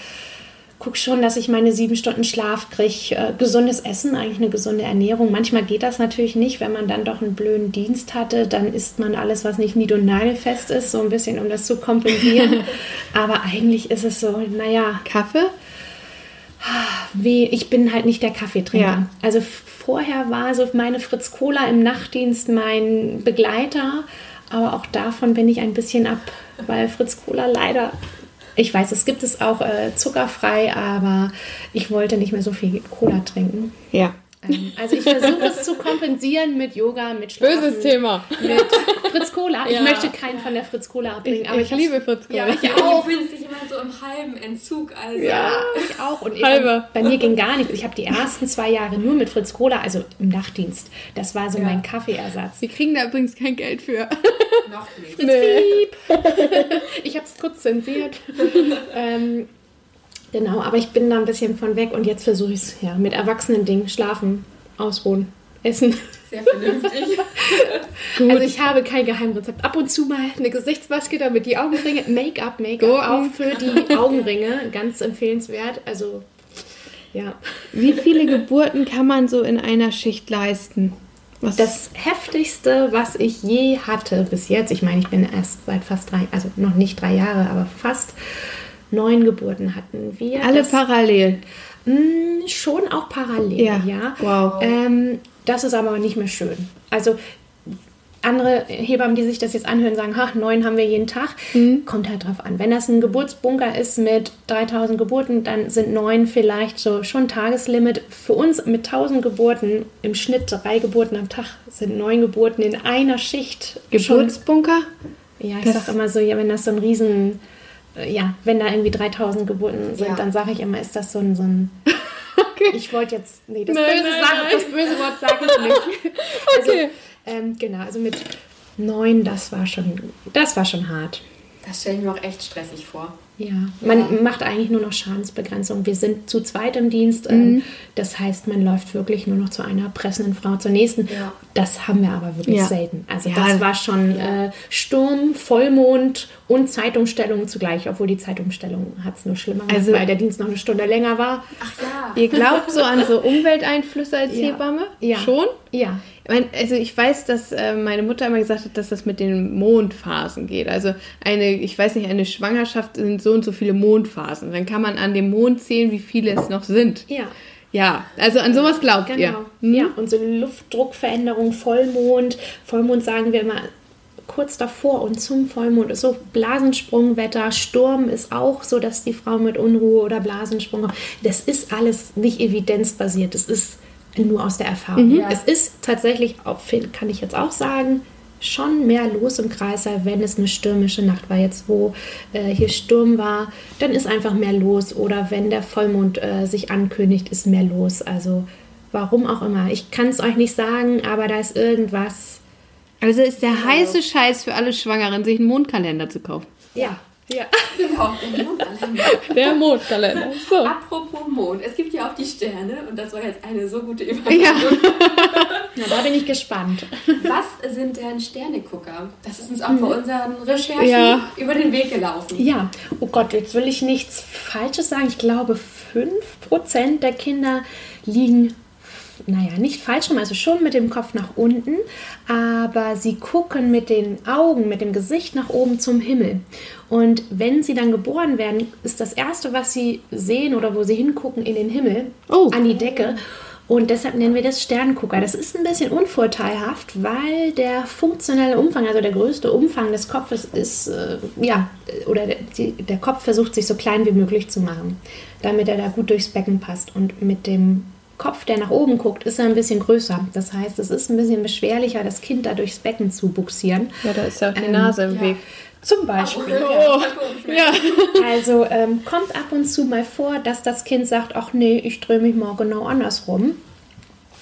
gucke schon, dass ich meine sieben Stunden Schlaf kriege. Äh, gesundes Essen, eigentlich eine gesunde Ernährung. Manchmal geht das natürlich nicht, wenn man dann doch einen blöden Dienst hatte. Dann isst man alles, was nicht nied- und nagelfest ist, so ein bisschen, um das zu kompensieren. Aber eigentlich ist es so, naja. Kaffee? Wie, ich bin halt nicht der Kaffeetrinker. Ja. Also vorher war so meine Fritz Cola im Nachtdienst mein Begleiter. Aber auch davon bin ich ein bisschen ab, weil Fritz Cola leider ich weiß, es gibt es auch äh, zuckerfrei, aber ich wollte nicht mehr so viel Cola trinken. Ja. Ähm, also ich versuche es zu kompensieren mit Yoga, mit Schlafen. Böses Thema. Mit Fritz Cola. Ja. Ich möchte keinen von der Fritz Cola abbringen. Ich, aber ich, ich liebe Fritz Cola. Ja, ich auch. Ich bin sich immer so im halben Entzug. Also. Ja, ich auch. Und ich, Halbe. bei mir ging gar nichts. Ich habe die ersten zwei Jahre nur mit Fritz Cola, also im Nachtdienst. Das war so ja. mein Kaffeeersatz. Wir kriegen da übrigens kein Geld für. Noch nicht. Fritz nee. ich habe es kurz zensiert. ähm, Genau, aber ich bin da ein bisschen von weg und jetzt versuche ich es ja mit erwachsenen Dingen. Schlafen, ausruhen, essen. Sehr vernünftig. Gut. Also ich habe kein Geheimrezept. Ab und zu mal eine Gesichtsmaske, damit die Augenringe, Make-up, Make-up auch für die Augenringe, ganz empfehlenswert. Also ja. Wie viele Geburten kann man so in einer Schicht leisten? Was? Das heftigste, was ich je hatte bis jetzt, ich meine, ich bin erst seit fast drei, also noch nicht drei Jahre, aber fast neun Geburten hatten wir. Alle das, parallel? Mh, hm, schon auch parallel, ja. ja. Wow. Ähm, das ist aber nicht mehr schön. Also andere Hebammen, die sich das jetzt anhören, sagen, ach, neun haben wir jeden Tag. Mhm. Kommt halt drauf an. Wenn das ein Geburtsbunker ist mit 3000 Geburten, dann sind neun vielleicht so schon Tageslimit. Für uns mit 1000 Geburten, im Schnitt drei Geburten am Tag, sind neun Geburten in einer Schicht. Geburtsbunker? Schon, ja, ich sage immer so, ja, wenn das so ein riesen ja, wenn da irgendwie 3000 Geburten sind, ja. dann sage ich immer, ist das so ein, so ein okay. ich wollte jetzt, nee, das, nein, böse, nein, Sache, nein. das böse Wort sage ich nicht. Also, okay. ähm, genau, also mit neun, das war schon, das war schon hart. Das stelle ich mir auch echt stressig vor. Ja, man ja. macht eigentlich nur noch Schadensbegrenzung. Wir sind zu zweit im Dienst. Ähm, mhm. Das heißt, man läuft wirklich nur noch zu einer pressenden Frau zur nächsten. Ja. Das haben wir aber wirklich ja. selten. Also das war schon äh, Sturm, Vollmond und Zeitumstellung zugleich, obwohl die Zeitumstellung hat es nur schlimmer gemacht, also, weil der Dienst noch eine Stunde länger war. Ach ja. Ihr glaubt so an so Umwelteinflüsse als Hebamme? Ja. Schon? Ja. Also ich weiß, dass äh, meine Mutter immer gesagt hat, dass das mit den Mondphasen geht. Also eine, ich weiß nicht, eine Schwangerschaft sind so und so viele Mondphasen. Dann kann man an dem Mond zählen, wie viele es noch sind. Ja. Ja, also an sowas glaubt genau. ihr. Hm? Ja, und so Luftdruckveränderung, Vollmond. Vollmond sagen wir immer kurz davor und zum Vollmond ist so Blasensprungwetter, Sturm ist auch so, dass die Frau mit Unruhe oder Blasensprung. Das ist alles nicht evidenzbasiert. Das ist nur aus der Erfahrung. Mhm. Es ist tatsächlich, kann ich jetzt auch sagen, schon mehr los im Kreißsaal, wenn es eine stürmische Nacht war. Jetzt, wo äh, hier Sturm war, dann ist einfach mehr los. Oder wenn der Vollmond äh, sich ankündigt, ist mehr los. Also warum auch immer. Ich kann es euch nicht sagen, aber da ist irgendwas Also ist der heiße Scheiß für alle Schwangeren, sich einen Mondkalender zu kaufen. Ja. Ja. Genau, der Mondkalender. Der Mondkalender. So. Apropos Mond, es gibt ja auch die Sterne und das war jetzt eine so gute Überleitung. Ja. Na, da bin ich gespannt. Was sind denn Sternegucker? Das ist uns auch bei unseren Recherchen Ja. über den Weg gelaufen. Ja, oh Gott, jetzt will ich nichts Falsches sagen. Ich glaube, 5% der Kinder liegen, naja, nicht falsch rum, also schon mit dem Kopf nach unten, aber sie gucken mit den Augen, mit dem Gesicht nach oben zum Himmel. Und wenn sie dann geboren werden, ist das Erste, was sie sehen oder wo sie hingucken, in den Himmel, Oh. an die Decke. Und deshalb nennen wir das Sterngucker. Das ist ein bisschen unvorteilhaft, weil der funktionelle Umfang, also der größte Umfang des Kopfes ist, äh, ja, oder der, die, der Kopf versucht sich so klein wie möglich zu machen, damit er da gut durchs Becken passt. Und mit dem Kopf, der nach oben guckt, ist er ein bisschen größer. Das heißt, es ist ein bisschen beschwerlicher, das Kind da durchs Becken zu buxieren. Ja, da ist ja auch die Ähm, Nase im ja. Weg. Zum Beispiel. Oh. Ja. Also ähm, kommt ab und zu mal vor, dass das Kind sagt, ach nee, ich drehe mich mal genau andersrum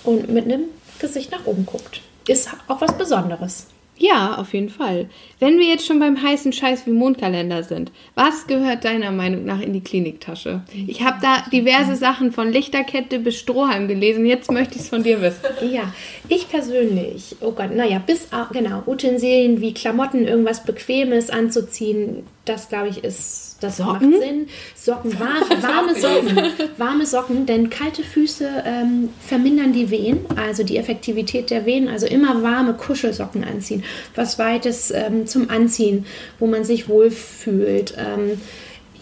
und mit einem Gesicht nach oben guckt. Ist auch was Besonderes. Ja, auf jeden Fall. Wenn wir jetzt schon beim heißen Scheiß wie Mondkalender sind, was gehört deiner Meinung nach in die Kliniktasche? Ich habe da diverse Sachen von Lichterkette bis Strohhalm gelesen. Jetzt möchte ich es von dir wissen. Ja, ich persönlich, oh Gott, naja, bis, au- genau, Utensilien wie Klamotten, irgendwas Bequemes anzuziehen, das glaube ich ist, das Socken? macht Sinn. Socken, war, warme Socken, warme Socken, denn kalte Füße ähm, vermindern die Wehen, also die Effektivität der Wehen, also immer warme Kuschelsocken anziehen, was Weites ähm, zum Anziehen, wo man sich wohlfühlt. Ähm,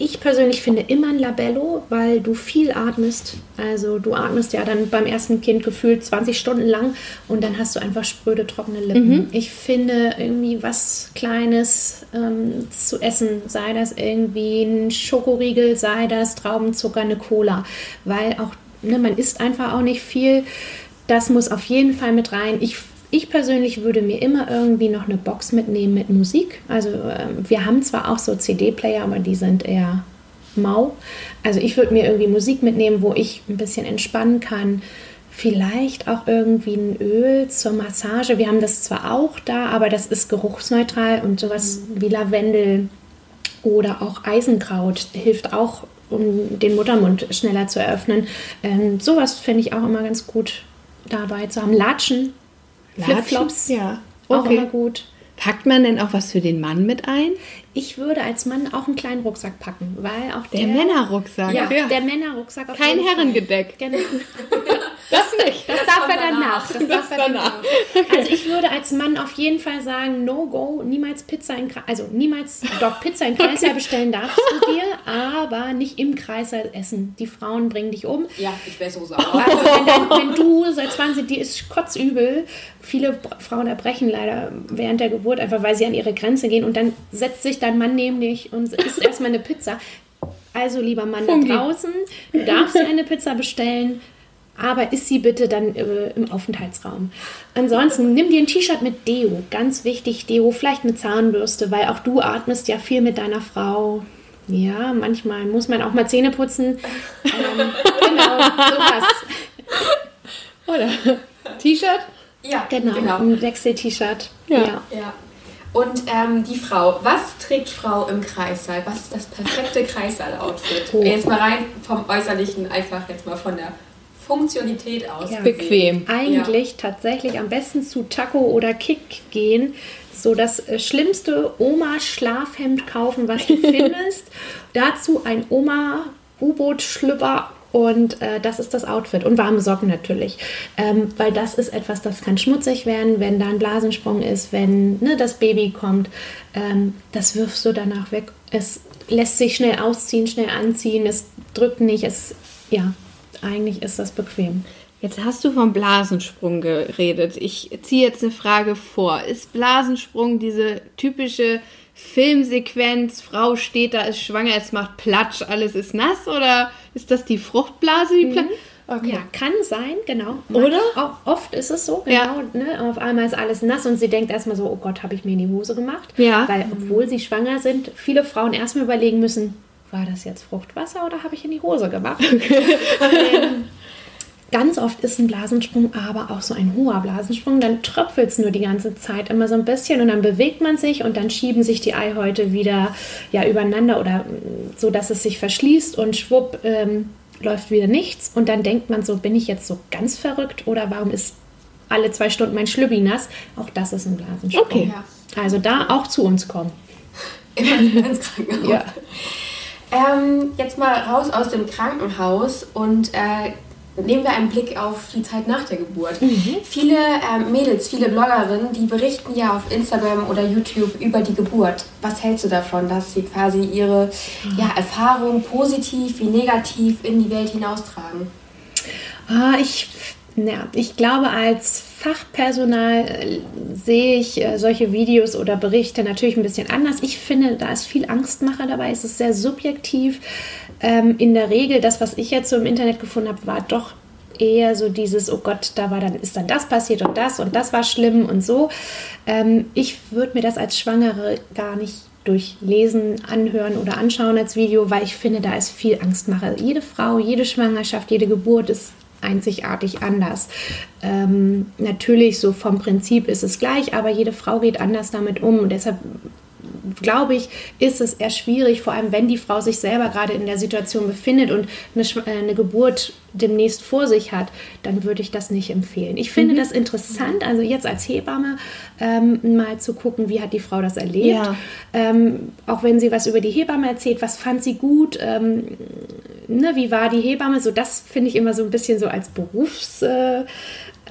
ich persönlich finde immer ein Labello, weil du viel atmest. Also du atmest ja dann beim ersten Kind gefühlt 20 Stunden lang und dann hast du einfach spröde, trockene Lippen. Ich finde irgendwie was Kleines ähm, zu essen, sei das irgendwie ein Schokoriegel, sei das Traubenzucker, eine Cola, weil auch, ne, man isst einfach auch nicht viel. Das muss auf jeden Fall mit rein. Ich ich persönlich würde mir immer irgendwie noch eine Box mitnehmen mit Musik. Also ähm, wir haben zwar auch so CD-Player, aber die sind eher mau. Also ich würde mir irgendwie Musik mitnehmen, wo ich ein bisschen entspannen kann. Vielleicht auch irgendwie ein Öl zur Massage. Wir haben das zwar auch da, aber das ist geruchsneutral und sowas wie Lavendel oder auch Eisenkraut hilft auch, um den Muttermund schneller zu eröffnen. Ähm, sowas finde ich auch immer ganz gut dabei zu haben. Latschen, Flipflops, Ja. auch Okay. immer gut. Packt man denn auch was für den Mann mit ein? Ich würde als Mann auch einen kleinen Rucksack packen, weil auch Der Männerrucksack. Ja, der Männerrucksack. Kein. Herrengedeck. Genau. Das nicht. Das darf er danach. danach. Das darf er danach. Also ich würde als Mann auf jeden Fall sagen, no go, niemals Pizza in Kreis, also niemals, doch Pizza in Kreißsaal bestellen darfst du dir, aber nicht im Kreißsaal essen. Die Frauen bringen dich um. Ja, ich wäre so sauer. Also wenn, dann, wenn du seit 20, die ist kotzübel. Viele Frauen erbrechen leider während der Geburt, einfach weil sie an ihre Grenze gehen und dann setzt sich dein Mann neben dich und isst erstmal eine Pizza. Also lieber Mann Fungi. da draußen, du darfst dir eine Pizza bestellen, aber isst sie bitte dann äh, im Aufenthaltsraum. Ansonsten nimm dir ein T-Shirt mit Deo, ganz wichtig Deo, vielleicht eine Zahnbürste, weil auch du atmest ja viel mit deiner Frau. Ja, manchmal muss man auch mal Zähne putzen. Ähm, genau, sowas. Oder? T-Shirt? Ja, Genau, ein Wechsel-T-Shirt. Ja. Ja. Ja. Und ähm, die Frau, was trägt Frau im Kreissaal? Was ist das perfekte Kreissaal-Outfit? Oh. Jetzt mal rein vom Äußerlichen, einfach jetzt mal von der Funktionalität aus. Ja. Bequem. Eigentlich tatsächlich am besten zu Taco oder Kick gehen. So das äh, schlimmste Oma-Schlafhemd kaufen, was du findest. Dazu ein Oma-U-Boot-Schlüpper und äh, das ist das Outfit. Und warme Socken natürlich. Ähm, weil das ist etwas, das kann schmutzig werden, wenn da ein Blasensprung ist, wenn ne, das Baby kommt. Ähm, das wirfst du danach weg. Es lässt sich schnell ausziehen, schnell anziehen. Es drückt nicht. Es, ja, eigentlich ist das bequem. Jetzt hast du vom Blasensprung geredet. Ich ziehe jetzt eine Frage vor. Ist Blasensprung diese typische Filmsequenz, Frau steht da, ist schwanger, es macht Platsch, alles ist nass? Oder ist das die Fruchtblase, die Platsch? Okay. Ja, kann sein, genau. Oder? Auch oft ist es so, Ja. genau. Ne? Auf einmal ist alles nass und sie denkt erstmal so, oh Gott, habe ich mir in die Hose gemacht. Ja. Weil, obwohl sie schwanger sind, viele Frauen erstmal überlegen müssen, war das jetzt Fruchtwasser oder habe ich in die Hose gemacht? ähm, Ganz oft ist ein Blasensprung aber auch so ein hoher Blasensprung. Dann tröpfelt es nur die ganze Zeit immer so ein bisschen und dann bewegt man sich und dann schieben sich die Eihäute wieder ja, übereinander oder so, dass es sich verschließt und schwupp ähm, läuft wieder nichts. Und dann denkt man so, bin ich jetzt so ganz verrückt oder warum ist alle zwei Stunden mein Schlübbi nass? Auch das ist ein Blasensprung. Okay. Also da auch zu uns kommen. Immer ins Krankenhaus. Ja. Ähm, jetzt mal raus aus dem Krankenhaus und äh, nehmen wir einen Blick auf die Zeit nach der Geburt. Mhm. Viele äh, Mädels, viele Bloggerinnen, die berichten ja auf Instagram oder YouTube über die Geburt. Was hältst du davon, dass sie quasi ihre ja, Erfahrung positiv wie negativ in die Welt hinaustragen? Ah, ich, ja, ich glaube, als Fachpersonal äh, sehe ich äh, solche Videos oder Berichte natürlich ein bisschen anders. Ich finde, da ist viel Angstmacher dabei. Es ist sehr subjektiv. Ähm, in der Regel, das, was ich jetzt so im Internet gefunden habe, war doch eher so dieses, oh Gott, da war dann, ist dann das passiert und das und das war schlimm und so. Ähm, ich würde mir das als Schwangere gar nicht durchlesen, anhören oder anschauen als Video, weil ich finde, da ist viel Angstmacher. Jede Frau, jede Schwangerschaft, jede Geburt ist einzigartig anders. Ähm, natürlich, so vom Prinzip ist es gleich, aber jede Frau geht anders damit um. Und deshalb glaube ich, ist es eher schwierig, vor allem wenn die Frau sich selber gerade in der Situation befindet und eine, äh, eine Geburt demnächst vor sich hat, dann würde ich das nicht empfehlen. Ich finde mhm. das interessant, also jetzt als Hebamme ähm, mal zu gucken, wie hat die Frau das erlebt. Ja. Ähm, auch wenn sie was über die Hebamme erzählt, was fand sie gut, ähm, ne, wie war die Hebamme, so das finde ich immer so ein bisschen so als Berufs... Äh,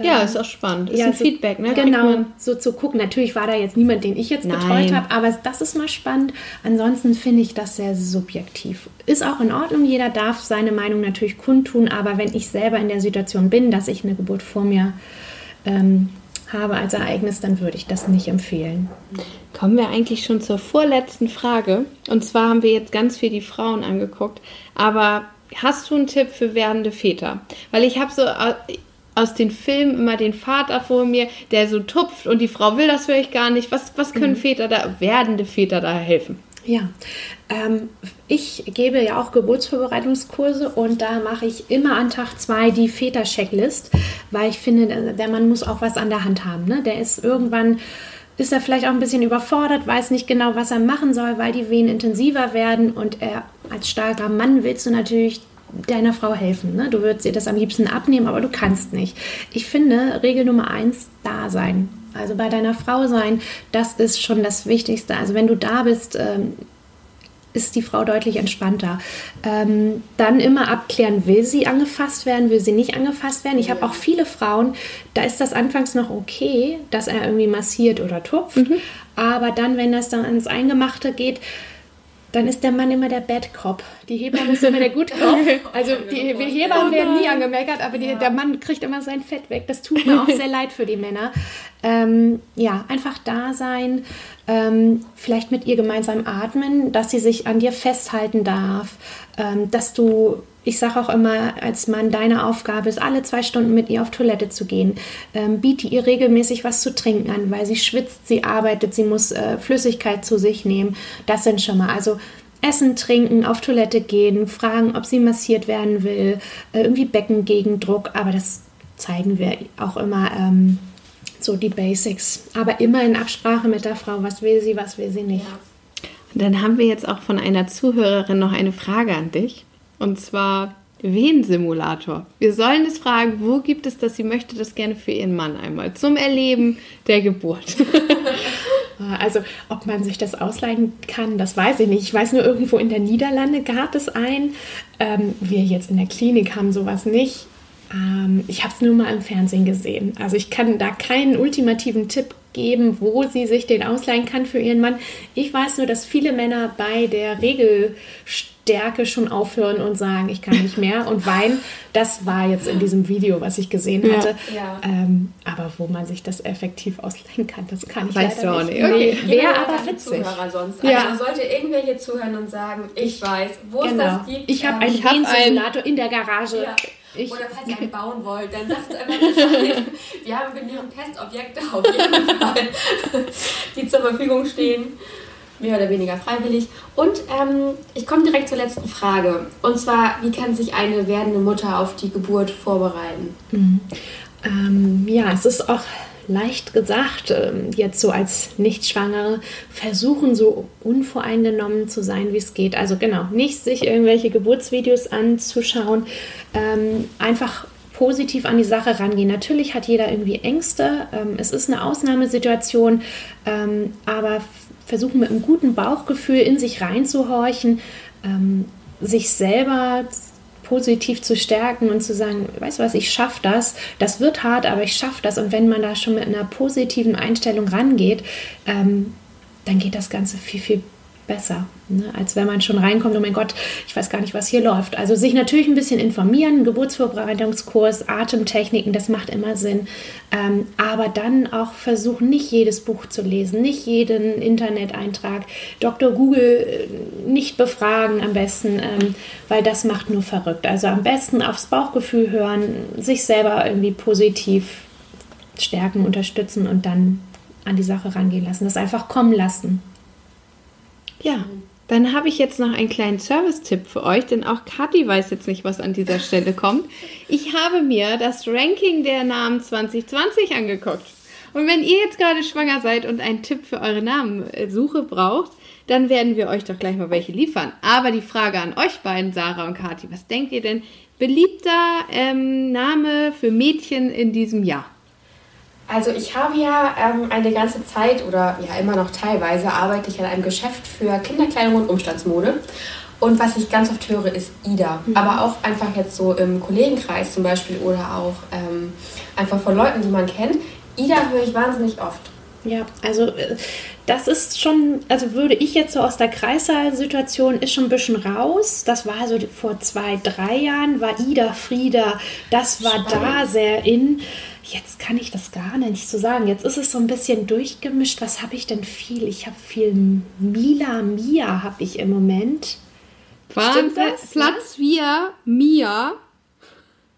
ja, ist auch spannend. Ist ja, ein so, Feedback, ne? Genau, so zu gucken. Natürlich war da jetzt niemand, den ich jetzt Nein. betreut habe, aber das ist mal spannend. Ansonsten finde ich das sehr subjektiv. Ist auch in Ordnung, jeder darf seine Meinung natürlich kundtun, aber wenn ich selber in der Situation bin, dass ich eine Geburt vor mir ähm, habe als Ereignis, dann würde ich das nicht empfehlen. Kommen wir eigentlich schon zur vorletzten Frage. Und zwar haben wir jetzt ganz viel die Frauen angeguckt, aber hast du einen Tipp für werdende Väter? Weil ich habe so, aus den Filmen immer den Vater vor mir, der so tupft und die Frau will das vielleicht gar nicht. Was, was können mhm. Väter da, werdende Väter da helfen? Ja, ähm, ich gebe ja auch Geburtsvorbereitungskurse und da mache ich immer an Tag zwei die Väter-Checklist, weil ich finde, der Mann muss auch was an der Hand haben. Ne? Der ist irgendwann ist er vielleicht auch ein bisschen überfordert, weiß nicht genau, was er machen soll, weil die Wehen intensiver werden und er als starker Mann willst du natürlich deiner Frau helfen. Ne? Du würdest ihr das am liebsten abnehmen, aber du kannst nicht. Ich finde, Regel Nummer eins, da sein. Also bei deiner Frau sein, das ist schon das Wichtigste. Also wenn du da bist, ähm, ist die Frau deutlich entspannter. Ähm, dann immer abklären, will sie angefasst werden, will sie nicht angefasst werden. Ich habe auch viele Frauen, da ist das anfangs noch okay, dass er irgendwie massiert oder tupft. Mhm. Aber dann, wenn das dann ans Eingemachte geht, dann ist der Mann immer der Bad Cop. Die Hebamme ist immer der Good Cop. Also die Hebammen werden nie angemeckert, aber die, der Mann kriegt immer sein Fett weg. Das tut mir auch sehr leid für die Männer. Ähm, ja, einfach da sein, ähm, vielleicht mit ihr gemeinsam atmen, dass sie sich an dir festhalten darf, ähm, dass du ich sage auch immer als Mann, deine Aufgabe ist, alle zwei Stunden mit ihr auf Toilette zu gehen. Ähm, biete ihr regelmäßig was zu trinken an, weil sie schwitzt, sie arbeitet, sie muss äh, Flüssigkeit zu sich nehmen. Das sind schon mal. Also Essen, trinken, auf Toilette gehen, fragen, ob sie massiert werden will, äh, irgendwie Beckengegendruck. Aber das zeigen wir auch immer. Ähm, so die Basics. Aber immer in Absprache mit der Frau, was will sie, was will sie nicht. Ja. Dann haben wir jetzt auch von einer Zuhörerin noch eine Frage an dich. Und zwar Wehensimulator. Wir sollen es fragen, wo gibt es das? Sie möchte das gerne für ihren Mann einmal zum Erleben der Geburt. Also, ob man sich das ausleihen kann, das weiß ich nicht. Ich weiß nur, irgendwo in der Niederlande gab es ein. Ähm, wir jetzt in der Klinik haben sowas nicht. Ähm, ich habe es nur mal im Fernsehen gesehen. Also, ich kann da keinen ultimativen Tipp geben, wo sie sich den ausleihen kann für ihren Mann. Ich weiß nur, dass viele Männer bei der Regelstärke schon aufhören und sagen, ich kann nicht mehr und weinen. Das war jetzt in diesem Video, was ich gesehen hatte. Ja. Ähm, aber wo man sich das effektiv ausleihen kann, das kann ich weißt leider nicht. Okay. Nee, Wäre aber witzig. Sonst. Ja. Also sollte irgendwer hier zuhören und sagen, ich weiß, wo genau. es das gibt. Ich habe einen Gensimulator in der Garage. Ja. Ich Oder falls ihr einen bauen wollt, dann sagt einfach Bescheid. Wir haben für ihren Testobjekte auf jeden Fall, die zur Verfügung stehen. mehr oder weniger freiwillig. Und ähm, ich komme direkt zur letzten Frage. Und zwar, wie kann sich eine werdende Mutter auf die Geburt vorbereiten? Mhm. Ähm, ja, es ist auch leicht gesagt, ähm, jetzt so als Nichtschwangere, versuchen so unvoreingenommen zu sein, wie es geht. Also genau, nicht sich irgendwelche Geburtsvideos anzuschauen, ähm, einfach positiv an die Sache rangehen. Natürlich hat jeder irgendwie Ängste, ähm, es ist eine Ausnahmesituation, aber versuchen mit einem guten Bauchgefühl in sich reinzuhorchen, sich selber positiv zu stärken und zu sagen, weißt du was, ich schaffe das, das wird hart, aber ich schaffe das. Und wenn man da schon mit einer positiven Einstellung rangeht, ähm, dann geht das Ganze viel, viel besser, ne? als wenn man schon reinkommt, oh mein Gott, ich weiß gar nicht, was hier läuft. Also sich natürlich ein bisschen informieren, Geburtsvorbereitungskurs, Atemtechniken, das macht immer Sinn. Ähm, aber dann auch versuchen, nicht jedes Buch zu lesen, nicht jeden Interneteintrag, Dr. Google äh, nicht befragen am besten, ähm, weil das macht nur verrückt. Also am besten aufs Bauchgefühl hören, sich selber irgendwie positiv stärken, unterstützen und dann an die Sache rangehen lassen, das einfach kommen lassen. Ja, dann habe ich jetzt noch einen kleinen Service-Tipp für euch, denn auch Kathi weiß jetzt nicht, was an dieser Stelle kommt. Ich habe mir das Ranking der Namen 2020 angeguckt. Und wenn ihr jetzt gerade schwanger seid und einen Tipp für eure Namensuche braucht, dann werden wir euch doch gleich mal welche liefern. Aber die Frage an euch beiden, Sarah und Kathi, was denkt ihr denn? Beliebter ähm, Name für Mädchen in diesem Jahr? Also ich habe ja ähm, eine ganze Zeit oder ja immer noch teilweise arbeite ich an einem Geschäft für Kinderkleidung und Umstandsmode. Und was ich ganz oft höre, ist Ida. Mhm. Aber auch einfach jetzt so im Kollegenkreis zum Beispiel oder auch ähm, einfach von Leuten, die man kennt. Ida höre ich wahnsinnig oft. Ja, also äh, das ist schon, also würde ich jetzt so aus der Kreissaalsituation ist schon ein bisschen raus. Das war so vor zwei, drei Jahren, war Ida, Frieda, das war Spannend. da sehr in. Jetzt kann ich das gar nicht so sagen. Jetzt ist es so ein bisschen durchgemischt. Was habe ich denn viel? Ich habe viel Mila, Mia habe ich im Moment. Wahnsinn. Platz 4, Mia.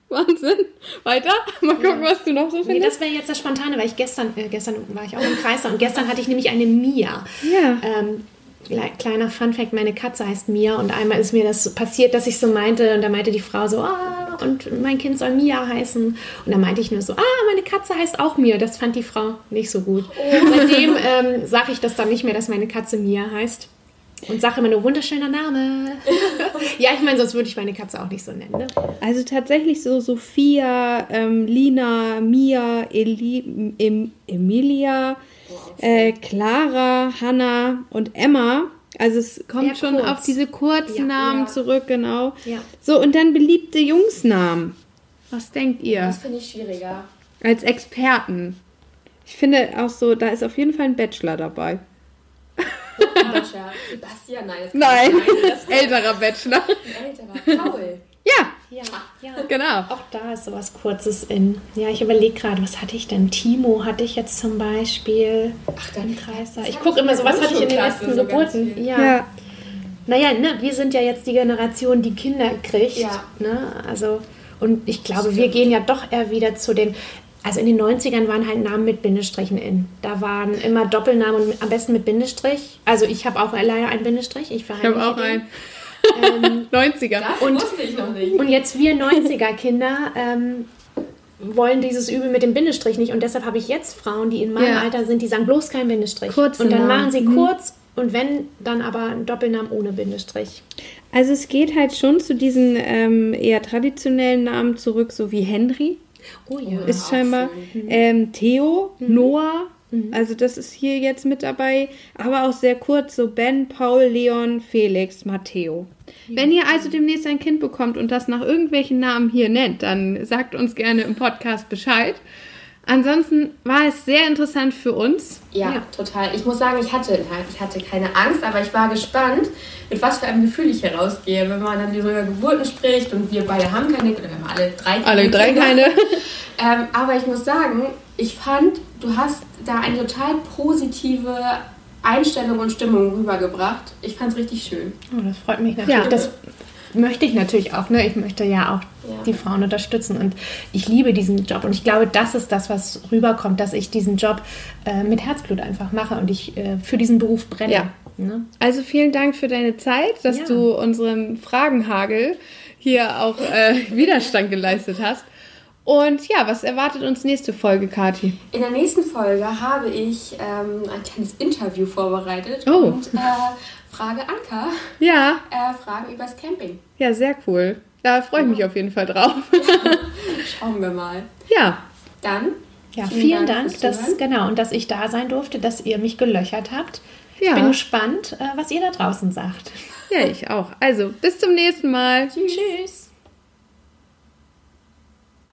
Wahnsinn. Weiter? Mal gucken, ja. was du noch so findest. Nee, das wäre jetzt das Spontane, weil ich gestern, äh, gestern war ich auch im Kreis und gestern hatte ich nämlich eine Mia. Ja. Ähm, kleiner Funfact, meine Katze heißt Mia und einmal ist mir das passiert, dass ich so meinte und da meinte die Frau so, ah, und mein Kind soll Mia heißen. Und da meinte ich nur so, ah, meine Katze heißt auch Mia. Das fand die Frau nicht so gut. Oh. Seitdem ähm, sage ich das dann nicht mehr, dass meine Katze Mia heißt. Und sage immer nur wunderschöner Name. ja, ich meine, sonst würde ich meine Katze auch nicht so nennen. Ne? Also tatsächlich so Sophia, ähm, Lina, Mia, Eli, em, Emilia, äh, Clara, Hannah und Emma. Also es kommt ja, schon kurz. auf diese Kurznamen ja, zurück, genau. So, und dann beliebte Jungsnamen. Was denkt ihr? Das finde ich schwieriger. Als Experten. Ich finde auch so, da ist auf jeden Fall ein Bachelor dabei. Sebastian, nein. Das nein, das älterer Bachelor. Ein älterer, Paul. Ja. Ja, ja, genau. Auch da ist sowas Kurzes in. Ja, ich überlege gerade, was hatte ich denn? Timo hatte ich jetzt zum Beispiel. Ach, dann Kreis. Ich gucke immer so, was hatte ich in den letzten so Geburten? Ja. ja. Naja, ne, wir sind ja jetzt die Generation, die Kinder kriegt. Ja. Ne? Also, und ich glaube, wir gehen ja doch eher wieder zu den. Also in den 90ern waren halt Namen mit Bindestrichen in. Da waren immer Doppelnamen und am besten mit Bindestrich. Also ich habe auch leider einen Bindestrich. Ich, ich habe auch einen. Ähm, 90er. Das und, wusste ich noch nicht. Und jetzt wir 90er-Kinder ähm, wollen dieses Übel mit dem Bindestrich nicht. Und deshalb habe ich jetzt Frauen, die in meinem ja. Alter sind, die sagen bloß kein Bindestrich. Kurz und dann machen sie mhm. kurz und wenn, dann aber ein Doppelnamen ohne Bindestrich. Also es geht halt schon zu diesen ähm, eher traditionellen Namen zurück, so wie Henry. Oh ja. Ist scheinbar. Ähm, Theo, mhm. Noah, Mhm. Also das ist hier jetzt mit dabei, aber auch sehr kurz, so Ben, Paul, Leon, Felix, Matteo. Ja. Wenn ihr also demnächst ein Kind bekommt und das nach irgendwelchen Namen hier nennt, dann sagt uns gerne im Podcast Bescheid. Ansonsten war es sehr interessant für uns. Ja, ja, total. Ich muss sagen, ich hatte, ich hatte keine Angst, aber ich war gespannt, mit was für einem Gefühl ich herausgehe, wenn man dann über Geburten spricht und wir beide haben keine, oder wir haben alle drei keine. Alle drei keine. ähm, aber ich muss sagen, ich fand, du hast da eine total positive Einstellung und Stimmung rübergebracht. Ich fand es richtig schön. Oh, das freut mich natürlich. Ja. Das möchte ich natürlich auch. Ne? Ich möchte ja auch ja. die Frauen unterstützen und ich liebe diesen Job und ich glaube, das ist das, was rüberkommt, dass ich diesen Job äh, mit Herzblut einfach mache und ich äh, für diesen Beruf brenne. Ja, Ne? Also vielen Dank für deine Zeit, dass ja. du unserem Fragenhagel hier auch äh, Widerstand geleistet hast. Und ja, was erwartet uns nächste Folge, Kati? In der nächsten Folge habe ich ähm, ein kleines Interview vorbereitet oh. und äh, frage Anka. Ja. Äh, Fragen übers Camping. Ja, sehr cool. Da freue ich mich auf jeden Fall drauf. Schauen wir mal. Ja. Dann. Ja, vielen, vielen Dank, Dank dass, genau, und dass ich da sein durfte, dass ihr mich gelöchert habt. Ja. Ich bin gespannt, äh, was ihr da draußen sagt. Ja, ich auch. Also, bis zum nächsten Mal. Tschüss. Tschüss.